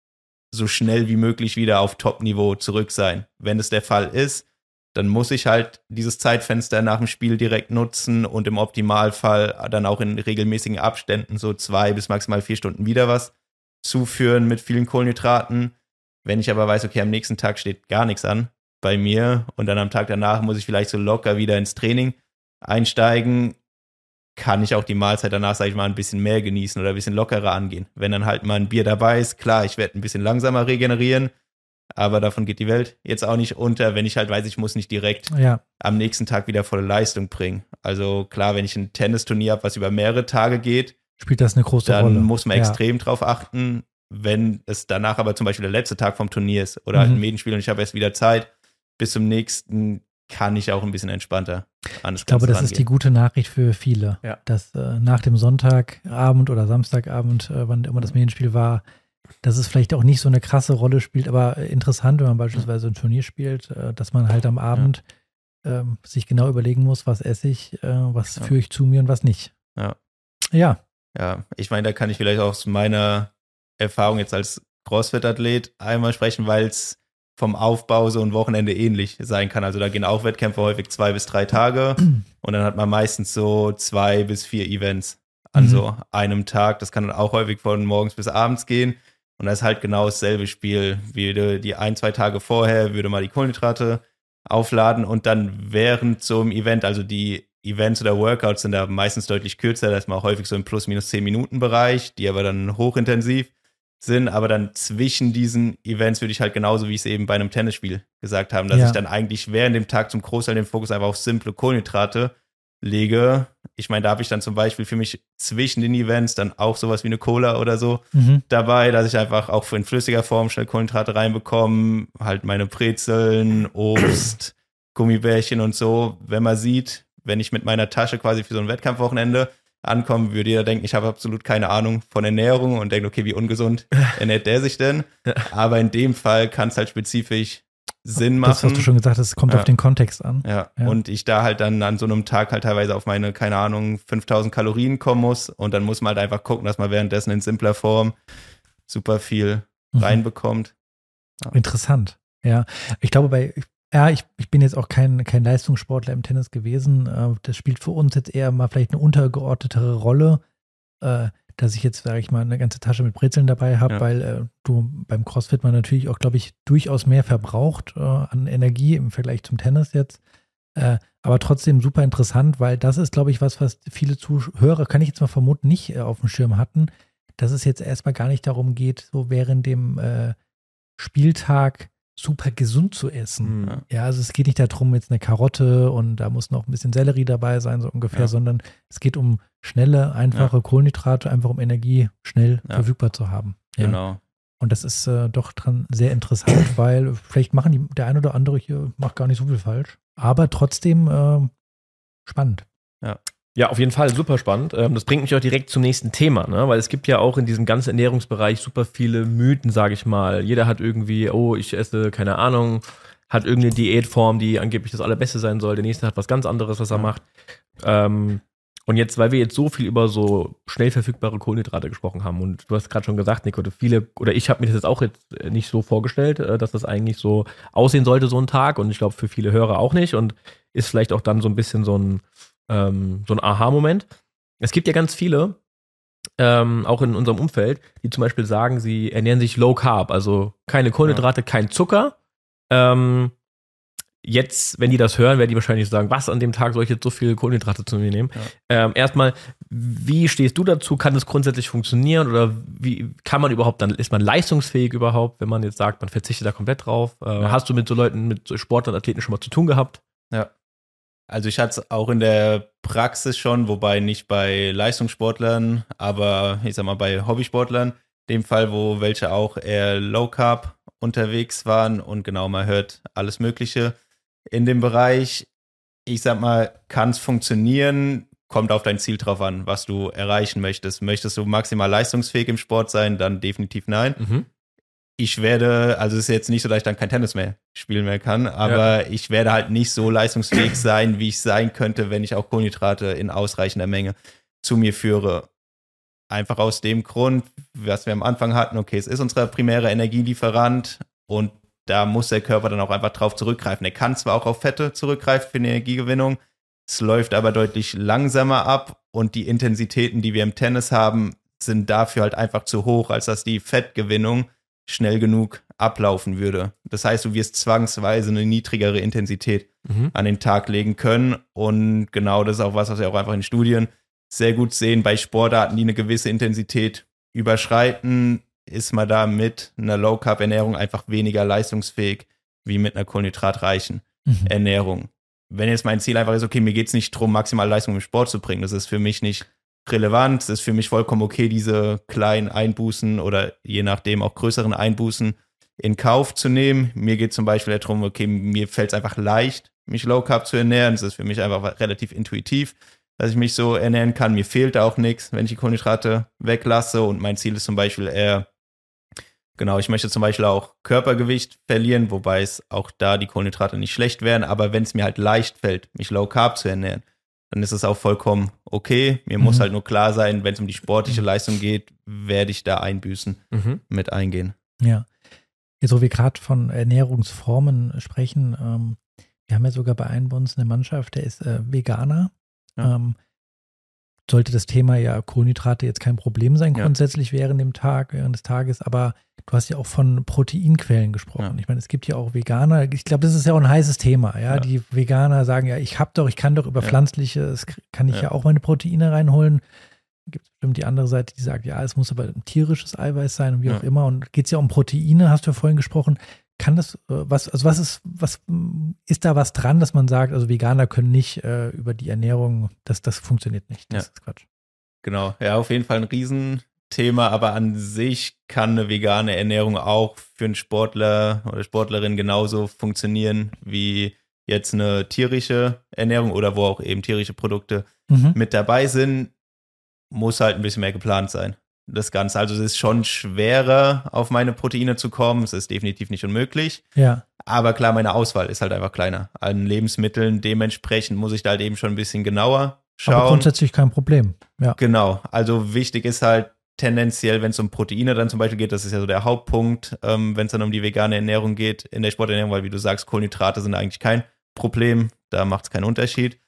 so schnell wie möglich wieder auf Top-Niveau zurück sein? Wenn es der Fall ist, dann muss ich halt dieses Zeitfenster nach dem Spiel direkt nutzen und im Optimalfall dann auch in regelmäßigen Abständen so zwei bis maximal vier Stunden wieder was zuführen mit vielen Kohlenhydraten. Wenn ich aber weiß, okay, am nächsten Tag steht gar nichts an bei mir und dann am Tag danach muss ich vielleicht so locker wieder ins Training einsteigen, kann ich auch die Mahlzeit danach, sage ich mal, ein bisschen mehr genießen oder ein bisschen lockerer angehen. Wenn dann halt mal ein Bier dabei ist, klar, ich werde ein bisschen langsamer regenerieren, aber davon geht die Welt jetzt auch nicht unter, wenn ich halt weiß, ich muss nicht direkt Ja. am nächsten Tag wieder volle Leistung bringen. Also klar, wenn ich ein Tennisturnier habe, was über mehrere Tage geht, Spielt das eine große dann Rolle? muss man ja. extrem drauf achten. Wenn es danach aber zum Beispiel der letzte Tag vom Turnier ist oder halt Mhm. ein Medenspiel und ich habe erst wieder Zeit, bis zum nächsten kann ich auch ein bisschen entspannter an das Ich glaube, Ganze das ist die gute Nachricht für viele, Ja. dass äh, nach dem Sonntagabend oder Samstagabend, äh, wann immer das Medienspiel war, dass es vielleicht auch nicht so eine krasse Rolle spielt, aber äh, interessant, wenn man beispielsweise ein Turnier spielt, äh, dass man halt am Abend ähm, sich genau überlegen muss, was esse ich, äh, was Ja. führe ich zu mir und was nicht. Ja. Ja, Ja, ich meine, da kann ich vielleicht auch aus meiner Erfahrung jetzt als CrossFit-Athlet einmal sprechen, weil es vom Aufbau so ein Wochenende ähnlich sein kann. Also da gehen auch Wettkämpfe häufig zwei bis drei Tage und dann hat man meistens so zwei bis vier Events an Mhm. so einem Tag. Das kann dann auch häufig von morgens bis abends gehen. Und das ist halt genau dasselbe Spiel. Wie die ein, zwei Tage vorher würde man die Kohlenhydrate aufladen und dann während so einem Event, also die Events oder Workouts sind da meistens deutlich kürzer, da ist man häufig so im plus minus 10 Minuten Bereich, die aber dann hochintensiv sind, aber dann zwischen diesen Events würde ich halt genauso, wie ich es eben bei einem Tennisspiel gesagt habe, dass Ja. ich dann eigentlich während dem Tag zum Großteil den Fokus einfach auf simple Kohlenhydrate lege. Ich meine, da habe ich dann zum Beispiel für mich zwischen den Events dann auch sowas wie eine Cola oder so mhm. dabei, dass ich einfach auch in flüssiger Form schnell Kohlenhydrate reinbekomme, halt meine Brezeln, Obst, Gummibärchen und so. Wenn man sieht, wenn ich mit meiner Tasche quasi für so ein Wettkampfwochenende ankomme, würde jeder denken, ich habe absolut keine Ahnung von Ernährung und denkt, okay, wie ungesund ernährt der sich denn? Aber in dem Fall kann es halt spezifisch Sinn machen. das, was du schon gesagt hast, kommt Ja. auf den Kontext an. Ja. Ja. und ich da halt dann an so einem Tag halt teilweise auf meine, keine Ahnung, 5000 Kalorien kommen muss und dann muss man halt einfach gucken, dass man währenddessen in simpler Form super viel Mhm. reinbekommt. Interessant. Ja, ich glaube, bei, ja, ich, ich bin jetzt auch kein, kein Leistungssportler im Tennis gewesen. Äh, Das spielt für uns jetzt eher mal vielleicht eine untergeordnetere Rolle, äh, dass ich jetzt, sage ich mal, eine ganze Tasche mit Brezeln dabei habe, Ja. weil äh, du beim CrossFit man natürlich auch, glaube ich, durchaus mehr verbraucht äh, an Energie im Vergleich zum Tennis jetzt. Äh, aber trotzdem super interessant, weil das ist, glaube ich, was, was viele Zuhörer, kann ich jetzt mal vermuten, nicht äh, auf dem Schirm hatten, dass es jetzt erstmal gar nicht darum geht, so während dem äh, Spieltag super gesund zu essen. Mhm. Ja, also es geht nicht darum, jetzt eine Karotte und da muss noch ein bisschen Sellerie dabei sein, so ungefähr, Ja. sondern es geht um schnelle, einfache Kohlenhydrate, einfach um Energie schnell Ja. verfügbar zu haben. Ja. Genau. Und das ist äh, doch dran sehr interessant, weil vielleicht machen die, der ein oder andere hier macht gar nicht so viel falsch, aber trotzdem äh, spannend. Ja, auf jeden Fall super spannend. Ähm, Das bringt mich auch direkt zum nächsten Thema, ne? weil es gibt ja auch in diesem ganzen Ernährungsbereich super viele Mythen, sage ich mal. Jeder hat irgendwie, oh, ich esse, keine Ahnung, hat irgendeine Diätform, die angeblich das Allerbeste sein soll. Der nächste hat was ganz anderes, was er macht. Ähm, und jetzt, weil wir jetzt so viel über so schnell verfügbare Kohlenhydrate gesprochen haben und du hast gerade schon gesagt, Nico, viele, oder ich habe mir das jetzt auch jetzt äh, nicht so vorgestellt, äh, dass das eigentlich so aussehen sollte, so ein Tag. Und ich glaube, für viele Hörer auch nicht. Und ist vielleicht auch dann so ein bisschen so ein ähm, so ein Aha-Moment. Es gibt ja ganz viele, ähm, auch in unserem Umfeld, die zum Beispiel sagen, sie ernähren sich low carb, also keine Kohlenhydrate, kein Zucker. Ähm, jetzt, wenn die das hören, werden die wahrscheinlich sagen, was an dem Tag soll ich jetzt so viel Kohlenhydrate zu mir nehmen? Ähm, erstmal, wie stehst du dazu? Kann das grundsätzlich funktionieren oder wie kann man überhaupt dann, ist man leistungsfähig überhaupt, wenn man jetzt sagt, man verzichtet da komplett drauf? Äh, Ja. Hast du mit so Leuten, mit so Sportlern, Athleten schon mal zu tun gehabt? Also ich hatte es auch in der Praxis schon, wobei nicht bei Leistungssportlern, aber ich sag mal bei Hobbysportlern, dem Fall, wo welche auch eher Low Carb unterwegs waren und genau man hört alles Mögliche in dem Bereich. Ich sag mal, kann es funktionieren, kommt auf dein Ziel drauf an, was du erreichen möchtest. Möchtest du maximal leistungsfähig im Sport sein, dann definitiv nein Mhm. Ich werde, also es ist jetzt nicht so, dass ich dann kein Tennis mehr spielen mehr kann, aber ich werde halt nicht so leistungsfähig sein, wie ich sein könnte, wenn ich auch Kohlenhydrate in ausreichender Menge zu mir führe. Einfach aus dem Grund, was wir am Anfang hatten, okay, es ist unser primärer Energielieferant und da muss der Körper dann auch einfach drauf zurückgreifen. Er kann zwar auch auf Fette zurückgreifen für die Energiegewinnung, es läuft aber deutlich langsamer ab und die Intensitäten, die wir im Tennis haben, sind dafür halt einfach zu hoch, als dass die Fettgewinnung schnell genug ablaufen würde. Das heißt, du wirst zwangsweise eine niedrigere Intensität Mhm. an den Tag legen können. Und genau das ist auch was, was wir auch einfach in Studien sehr gut sehen. Bei Sportarten, die eine gewisse Intensität überschreiten, ist man da mit einer Low-Carb-Ernährung einfach weniger leistungsfähig wie mit einer kohlenhydratreichen Mhm. Ernährung. Wenn jetzt mein Ziel einfach ist, okay, mir geht es nicht darum, maximale Leistung im Sport zu bringen, das ist für mich nicht relevant, es ist für mich vollkommen okay, diese kleinen Einbußen oder je nachdem auch größeren Einbußen in Kauf zu nehmen. Mir geht zum Beispiel darum, okay, mir fällt es einfach leicht, mich Low Carb zu ernähren. Das ist für mich einfach relativ intuitiv, dass ich mich so ernähren kann. Mir fehlt auch nichts, wenn ich die Kohlenhydrate weglasse. Und mein Ziel ist zum Beispiel eher, genau, ich möchte zum Beispiel auch Körpergewicht verlieren, wobei es auch da die Kohlenhydrate nicht schlecht wären. Aber wenn es mir halt leicht fällt, mich Low Carb zu ernähren, dann ist es auch vollkommen okay. Mir muss Mhm. halt nur klar sein, wenn es um die sportliche Leistung geht, werde ich da Einbüßen Mhm. mit eingehen. Ja. Jetzt, wo wir gerade von Ernährungsformen sprechen, ähm, wir haben ja sogar bei einem bei uns eine Mannschaft, der ist äh, Veganer. Ja. Ähm, sollte das Thema ja Kohlenhydrate jetzt kein Problem sein, Ja. grundsätzlich während dem Tag, während des Tages, aber du hast ja auch von Proteinquellen gesprochen. Ja. Ich meine, es gibt ja auch Veganer, ich glaube, das ist ja auch ein heißes Thema, ja. Ja. Die Veganer sagen ja, ich habe doch, ich kann doch über Ja. pflanzliche, kann ich ja. Auch meine Proteine reinholen. Gibt es bestimmt die andere Seite, die sagt, ja, es muss aber ein tierisches Eiweiß sein und wie auch immer. Und geht es ja um Proteine, hast du ja vorhin gesprochen. Kann das, äh, was, also was ist, was ist da was dran, dass man sagt, also Veganer können nicht äh, über die Ernährung, das, das funktioniert nicht. Das ist Quatsch. Genau, ja, auf jeden Fall ein Riesenthema, aber an sich kann eine vegane Ernährung auch für einen Sportler oder Sportlerin genauso funktionieren wie jetzt eine tierische Ernährung oder wo auch eben tierische Produkte Mhm. mit dabei sind, muss halt ein bisschen mehr geplant sein. Das Ganze. Also es ist schon schwerer, auf meine Proteine zu kommen. Es ist definitiv nicht unmöglich. Ja, Aber klar, meine Auswahl ist halt einfach kleiner an Lebensmitteln. Dementsprechend muss ich da halt eben schon ein bisschen genauer schauen. aber grundsätzlich kein Problem. Ja. Genau, also wichtig ist halt tendenziell, wenn es um Proteine dann zum Beispiel geht, das ist ja so der Hauptpunkt, ähm, wenn es dann um die vegane Ernährung geht, in der Sporternährung, weil wie du sagst, Kohlenhydrate sind eigentlich kein Problem, da macht es keinen Unterschied.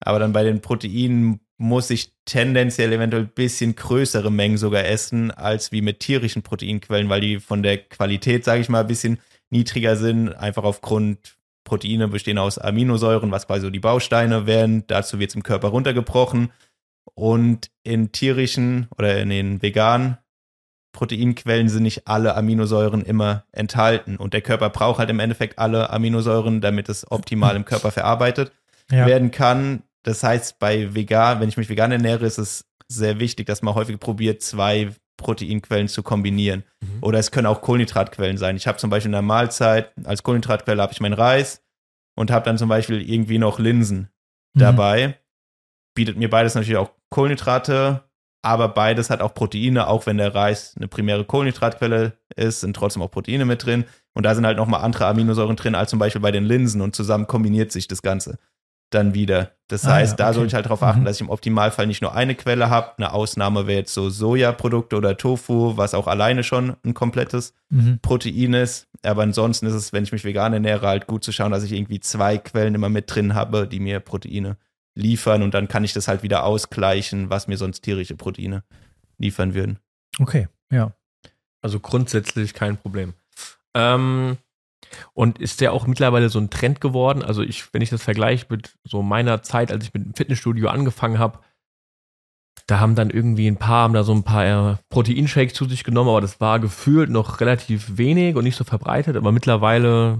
Aber dann bei den Proteinen muss ich tendenziell eventuell ein bisschen größere Mengen sogar essen, als wie mit tierischen Proteinquellen, weil die von der Qualität, sage ich mal, ein bisschen niedriger sind, einfach aufgrund Proteine bestehen aus Aminosäuren, was quasi so die Bausteine wären. Dazu wird es im Körper runtergebrochen. Und in tierischen oder in den veganen Proteinquellen sind nicht alle Aminosäuren immer enthalten. Und der Körper braucht halt im Endeffekt alle Aminosäuren, damit es optimal im Körper verarbeitet Ja. werden kann. Das heißt, bei vegan, wenn ich mich vegan ernähre, ist es sehr wichtig, dass man häufig probiert, zwei Proteinquellen zu kombinieren. Mhm. Oder es können auch Kohlenhydratquellen sein. Ich habe zum Beispiel in der Mahlzeit als Kohlenhydratquelle habe ich meinen Reis und habe dann zum Beispiel irgendwie noch Linsen Mhm. dabei. Bietet mir beides natürlich auch Kohlenhydrate, aber beides hat auch Proteine, auch wenn der Reis eine primäre Kohlenhydratquelle ist, sind trotzdem auch Proteine mit drin. Und da sind halt nochmal andere Aminosäuren drin, als zum Beispiel bei den Linsen und zusammen kombiniert sich das Ganze dann wieder. Das Ah, heißt, ja, da okay. soll ich halt darauf achten, Mhm. dass ich im Optimalfall nicht nur eine Quelle habe. Eine Ausnahme wäre jetzt so Sojaprodukte oder Tofu, was auch alleine schon ein komplettes Mhm. Protein ist. Aber ansonsten ist es, wenn ich mich vegan ernähre, halt gut zu schauen, dass ich irgendwie zwei Quellen immer mit drin habe, die mir Proteine liefern und dann kann ich das halt wieder ausgleichen, was mir sonst tierische Proteine liefern würden. Okay, ja. Also grundsätzlich kein Problem. Ähm, und ist der auch mittlerweile so ein Trend geworden? Also ich, wenn ich das vergleiche mit so meiner Zeit, als ich mit dem Fitnessstudio angefangen habe, da haben dann irgendwie ein paar, haben da so ein paar äh, Proteinshakes zu sich genommen, aber das war gefühlt noch relativ wenig und nicht so verbreitet. Aber mittlerweile,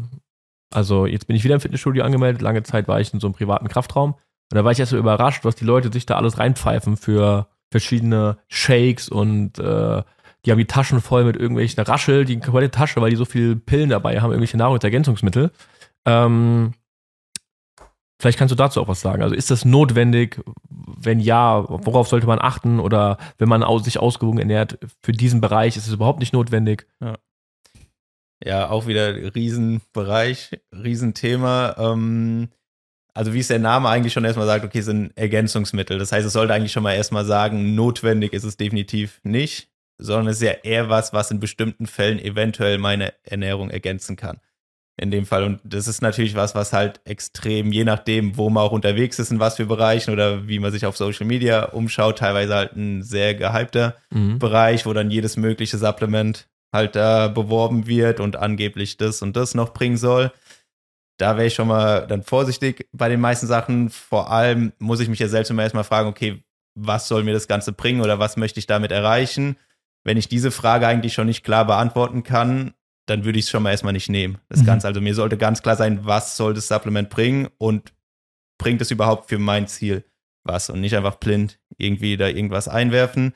also jetzt bin ich wieder im Fitnessstudio angemeldet, lange Zeit war ich in so einem privaten Kraftraum und da war ich erst so überrascht, was die Leute sich da alles reinpfeifen für verschiedene Shakes und äh, die haben die Taschen voll mit irgendwelchen Raschel, die komplette Tasche, weil die so viel Pillen dabei haben, irgendwelche Nahrungsergänzungsmittel. Ähm, vielleicht kannst du dazu auch was sagen. Also ist das notwendig? Wenn ja, worauf sollte man achten? Oder wenn man sich ausgewogen ernährt, für diesen Bereich ist es überhaupt nicht notwendig? Ja, auch wieder Riesenbereich, Riesenthema. Ähm, also wie es der Name eigentlich schon erstmal sagt, okay, es sind Ergänzungsmittel. Das heißt, es sollte eigentlich schon mal erstmal sagen, notwendig ist es definitiv nicht, sondern es ist ja eher was, was in bestimmten Fällen eventuell meine Ernährung ergänzen kann. In dem Fall. Und das ist natürlich was, was halt extrem, je nachdem, wo man auch unterwegs ist, in was für Bereichen oder wie man sich auf Social Media umschaut, teilweise halt ein sehr gehypter Mhm. Bereich, wo dann jedes mögliche Supplement halt da beworben wird und angeblich das und das noch bringen soll. Da wäre ich schon mal dann vorsichtig bei den meisten Sachen. Vor allem muss ich mich ja selbst immer erstmal fragen, okay, was soll mir das Ganze bringen oder was möchte ich damit erreichen? Wenn ich diese Frage eigentlich schon nicht klar beantworten kann, dann würde ich es schon mal erstmal nicht nehmen. Das Mhm. Ganze. Also mir sollte ganz klar sein, was soll das Supplement bringen und bringt es überhaupt für mein Ziel was und nicht einfach blind irgendwie da irgendwas einwerfen.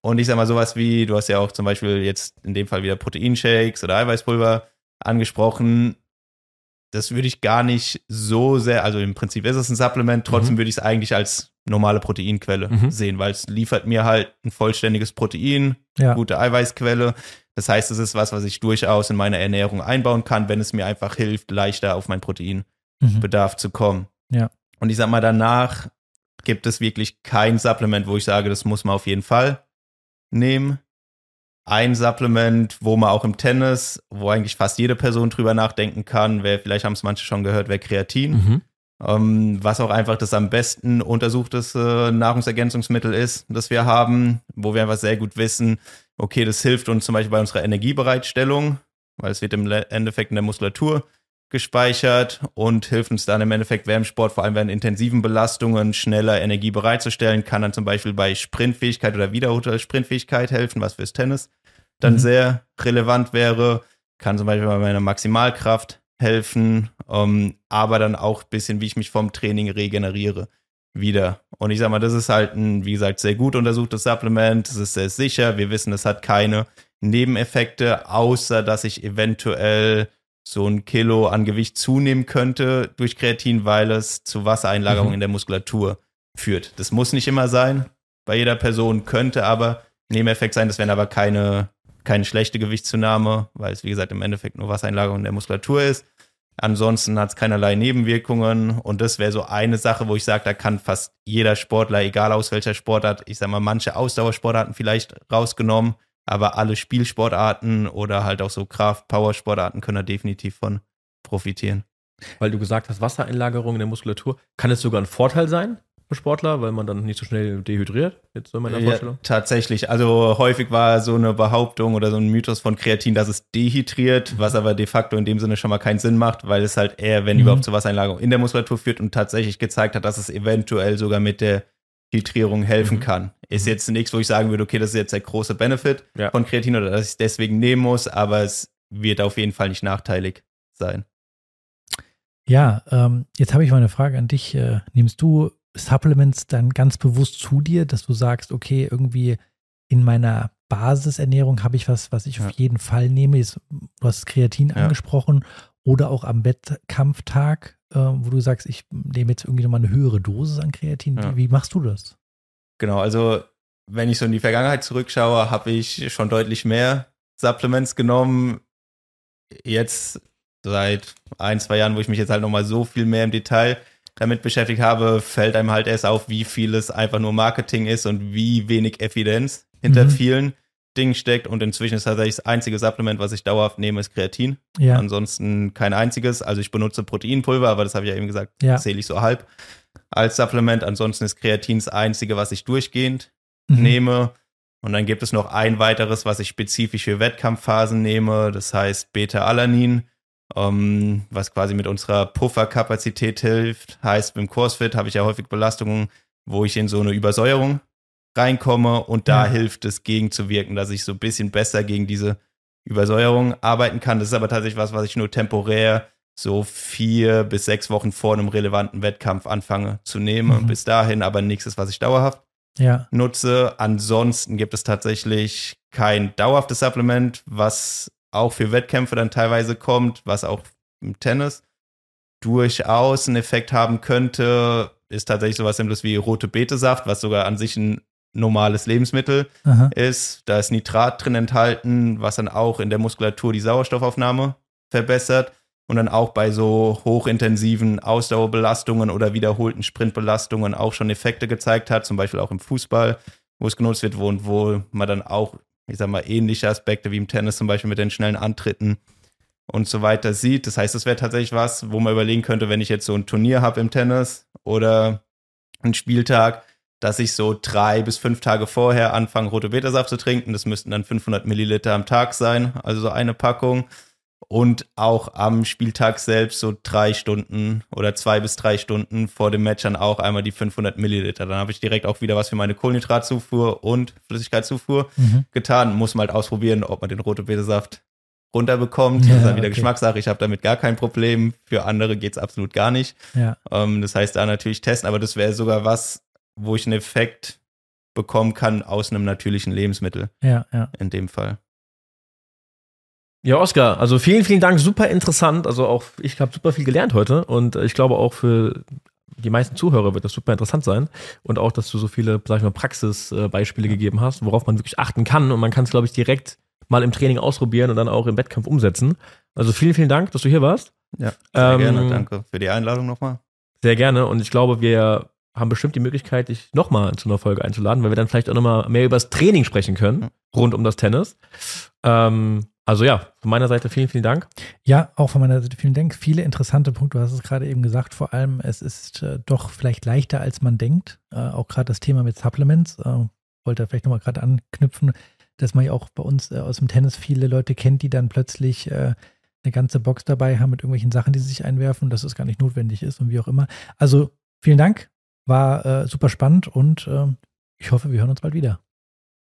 Und ich sag mal sowas wie, du hast ja auch zum Beispiel jetzt in dem Fall wieder Proteinshakes oder Eiweißpulver angesprochen. Das würde ich gar nicht so sehr, also im Prinzip ist es ein Supplement, trotzdem Mhm. würde ich es eigentlich als normale Proteinquelle Mhm. sehen, weil es liefert mir halt ein vollständiges Protein, Ja. gute Eiweißquelle. Das heißt, es ist was, was ich durchaus in meine Ernährung einbauen kann, wenn es mir einfach hilft, leichter auf mein Proteinbedarf Mhm. zu kommen. Ja. Und ich sag mal, danach gibt es wirklich kein Supplement, wo ich sage, das muss man auf jeden Fall nehmen. Ein Supplement, wo man auch im Tennis, wo eigentlich fast jede Person drüber nachdenken kann, wäre, vielleicht haben es manche schon gehört, wäre Kreatin. Mhm. Ähm, was auch einfach das am besten untersuchteste Nahrungsergänzungsmittel ist, das wir haben, wo wir einfach sehr gut wissen, okay, das hilft uns zum Beispiel bei unserer Energiebereitstellung, weil es wird im Endeffekt in der Muskulatur gespeichert und hilft uns dann im Endeffekt während dem Sport, vor allem während intensiven Belastungen, schneller Energie bereitzustellen, kann dann zum Beispiel bei Sprintfähigkeit oder wiederholter Sprintfähigkeit helfen, was fürs Tennis dann Mhm. sehr relevant wäre, kann zum Beispiel bei meiner Maximalkraft helfen, ähm, aber dann auch ein bisschen, wie ich mich vom Training regeneriere wieder. Und ich sag mal, das ist halt ein, wie gesagt, sehr gut untersuchtes Supplement. Es ist sehr sicher. Wir wissen, es hat keine Nebeneffekte, außer dass ich eventuell so ein Kilo an Gewicht zunehmen könnte durch Kreatin, weil es zu Wassereinlagerung Mhm. in der Muskulatur führt. Das muss nicht immer sein. Bei jeder Person könnte aber Nebeneffekt sein. Das wären aber keine, keine schlechte Gewichtszunahme, weil es, wie gesagt, im Endeffekt nur Wassereinlagerung in der Muskulatur ist. Ansonsten hat es keinerlei Nebenwirkungen und das wäre so eine Sache, wo ich sage, da kann fast jeder Sportler, egal aus welcher Sportart, ich sag mal, manche Ausdauersportarten vielleicht rausgenommen, aber alle Spielsportarten oder halt auch so Kraft-Power-Sportarten können da definitiv von profitieren. Weil du gesagt hast, Wassereinlagerung in der Muskulatur. Kann es sogar ein Vorteil sein für Sportler, weil man dann nicht so schnell dehydriert? Jetzt so in meiner Ja, Vorstellung. tatsächlich. Also häufig war so eine Behauptung oder so ein Mythos von Kreatin, dass es dehydriert, was aber de facto in dem Sinne schon mal keinen Sinn macht, weil es halt eher, wenn Mhm. überhaupt, zu Wassereinlagerung in der Muskulatur führt und tatsächlich gezeigt hat, dass es eventuell sogar mit der Hydrierung helfen Mhm. kann Ist jetzt nichts, wo ich sagen würde, okay, das ist jetzt der große Benefit Ja. von Kreatin oder dass ich es deswegen nehmen muss, aber es wird auf jeden Fall nicht nachteilig sein. Ja, ähm, jetzt habe ich mal eine Frage an dich. Äh, nimmst du Supplements dann ganz bewusst zu dir, dass du sagst, okay, irgendwie in meiner Basisernährung habe ich was, was ich Ja. auf jeden Fall nehme. Jetzt, Du hast Kreatin Ja. angesprochen oder auch am Wettkampftag, äh, wo du sagst, ich nehme jetzt irgendwie nochmal eine höhere Dosis an Kreatin. Ja. Wie, wie machst du das? Genau, also wenn ich so in die Vergangenheit zurückschaue, habe ich schon deutlich mehr Supplements genommen. Jetzt seit ein, zwei Jahren, wo ich mich jetzt halt nochmal so viel mehr im Detail damit beschäftigt habe, fällt einem halt erst auf, wie viel es einfach nur Marketing ist und wie wenig Evidenz hinter Mhm. vielen Dingen steckt. Und inzwischen ist tatsächlich das einzige Supplement, was ich dauerhaft nehme, ist Kreatin. Ja, Ansonsten kein einziges. Also ich benutze Proteinpulver, aber das habe ich ja eben gesagt, Ja. zähle ich so halb als Supplement. Ansonsten ist Kreatin das einzige, was ich durchgehend Mhm. nehme. Und dann gibt es noch ein weiteres, was ich spezifisch für Wettkampfphasen nehme. Das heißt Beta-Alanin, ähm, was quasi mit unserer Pufferkapazität hilft. Heißt, beim CrossFit habe ich ja häufig Belastungen, wo ich in so eine Übersäuerung reinkomme und da Ja. hilft es gegenzuwirken, dass ich so ein bisschen besser gegen diese Übersäuerung arbeiten kann. Das ist aber tatsächlich was, was ich nur temporär so vier bis sechs Wochen vor einem relevanten Wettkampf anfange zu nehmen. Mhm. Bis dahin aber nichts ist, was ich dauerhaft ja, nutze. Ansonsten gibt es tatsächlich kein dauerhaftes Supplement, was auch für Wettkämpfe dann teilweise kommt, was auch im Tennis durchaus einen Effekt haben könnte, ist tatsächlich sowas Simples wie rote Betesaft, was sogar an sich ein normales Lebensmittel aha, ist. Da ist Nitrat drin enthalten, was dann auch in der Muskulatur die Sauerstoffaufnahme verbessert und dann auch bei so hochintensiven Ausdauerbelastungen oder wiederholten Sprintbelastungen auch schon Effekte gezeigt hat, zum Beispiel auch im Fußball, wo es genutzt wird, wo, und wo man dann auch, ich sag mal, ähnliche Aspekte wie im Tennis zum Beispiel mit den schnellen Antritten und so weiter sieht. Das heißt, das wäre tatsächlich was, wo man überlegen könnte, wenn ich jetzt so ein Turnier habe im Tennis oder einen Spieltag, dass ich so drei bis fünf Tage vorher anfange, rote Betersaft zu trinken. Das müssten dann 500 Milliliter am Tag sein, also so eine Packung. Und auch am Spieltag selbst so drei Stunden oder zwei bis drei Stunden vor dem Match dann auch einmal die 500 Milliliter. Dann habe ich direkt auch wieder was für meine Kohlenhydratzufuhr und Flüssigkeitszufuhr mhm. getan. Muss man halt ausprobieren, ob man den rote Betersaft runterbekommt. Ja, das ist dann wieder okay. Geschmackssache. Ich habe damit gar kein Problem. Für andere geht's absolut gar nicht. ja, Ähm, das heißt, da natürlich testen, aber das wäre sogar was, wo ich einen Effekt bekommen kann aus einem natürlichen Lebensmittel ja, ja. in dem Fall. Ja, Oskar, also vielen, vielen Dank, super interessant. Also auch, ich habe super viel gelernt heute und äh, ich glaube auch für die meisten Zuhörer wird das super interessant sein und auch, dass du so viele, sag ich mal, Praxisbeispiele gegeben hast, worauf man wirklich achten kann und man kann es, glaube ich, direkt mal im Training ausprobieren und dann auch im Wettkampf umsetzen. Also vielen, vielen Dank, dass du hier warst. Ja, sehr Ähm, gerne. Danke für die Einladung nochmal. Sehr gerne und ich glaube, wir haben bestimmt die Möglichkeit, dich nochmal zu einer Folge einzuladen, weil wir dann vielleicht auch nochmal mehr über das Training sprechen können, rund um das Tennis. Ähm, also ja, von meiner Seite vielen, vielen Dank. Ja, auch von meiner Seite vielen Dank. Viele interessante Punkte. Du hast es gerade eben gesagt. Vor allem, es ist äh, doch vielleicht leichter, als man denkt. Äh, auch gerade das Thema mit Supplements. Äh, wollte vielleicht nochmal gerade anknüpfen, dass man ja auch bei uns äh, aus dem Tennis viele Leute kennt, die dann plötzlich äh, eine ganze Box dabei haben mit irgendwelchen Sachen, die sie sich einwerfen, dass es gar nicht notwendig ist und wie auch immer. Also vielen Dank. War äh, super spannend und äh, ich hoffe, wir hören uns bald wieder.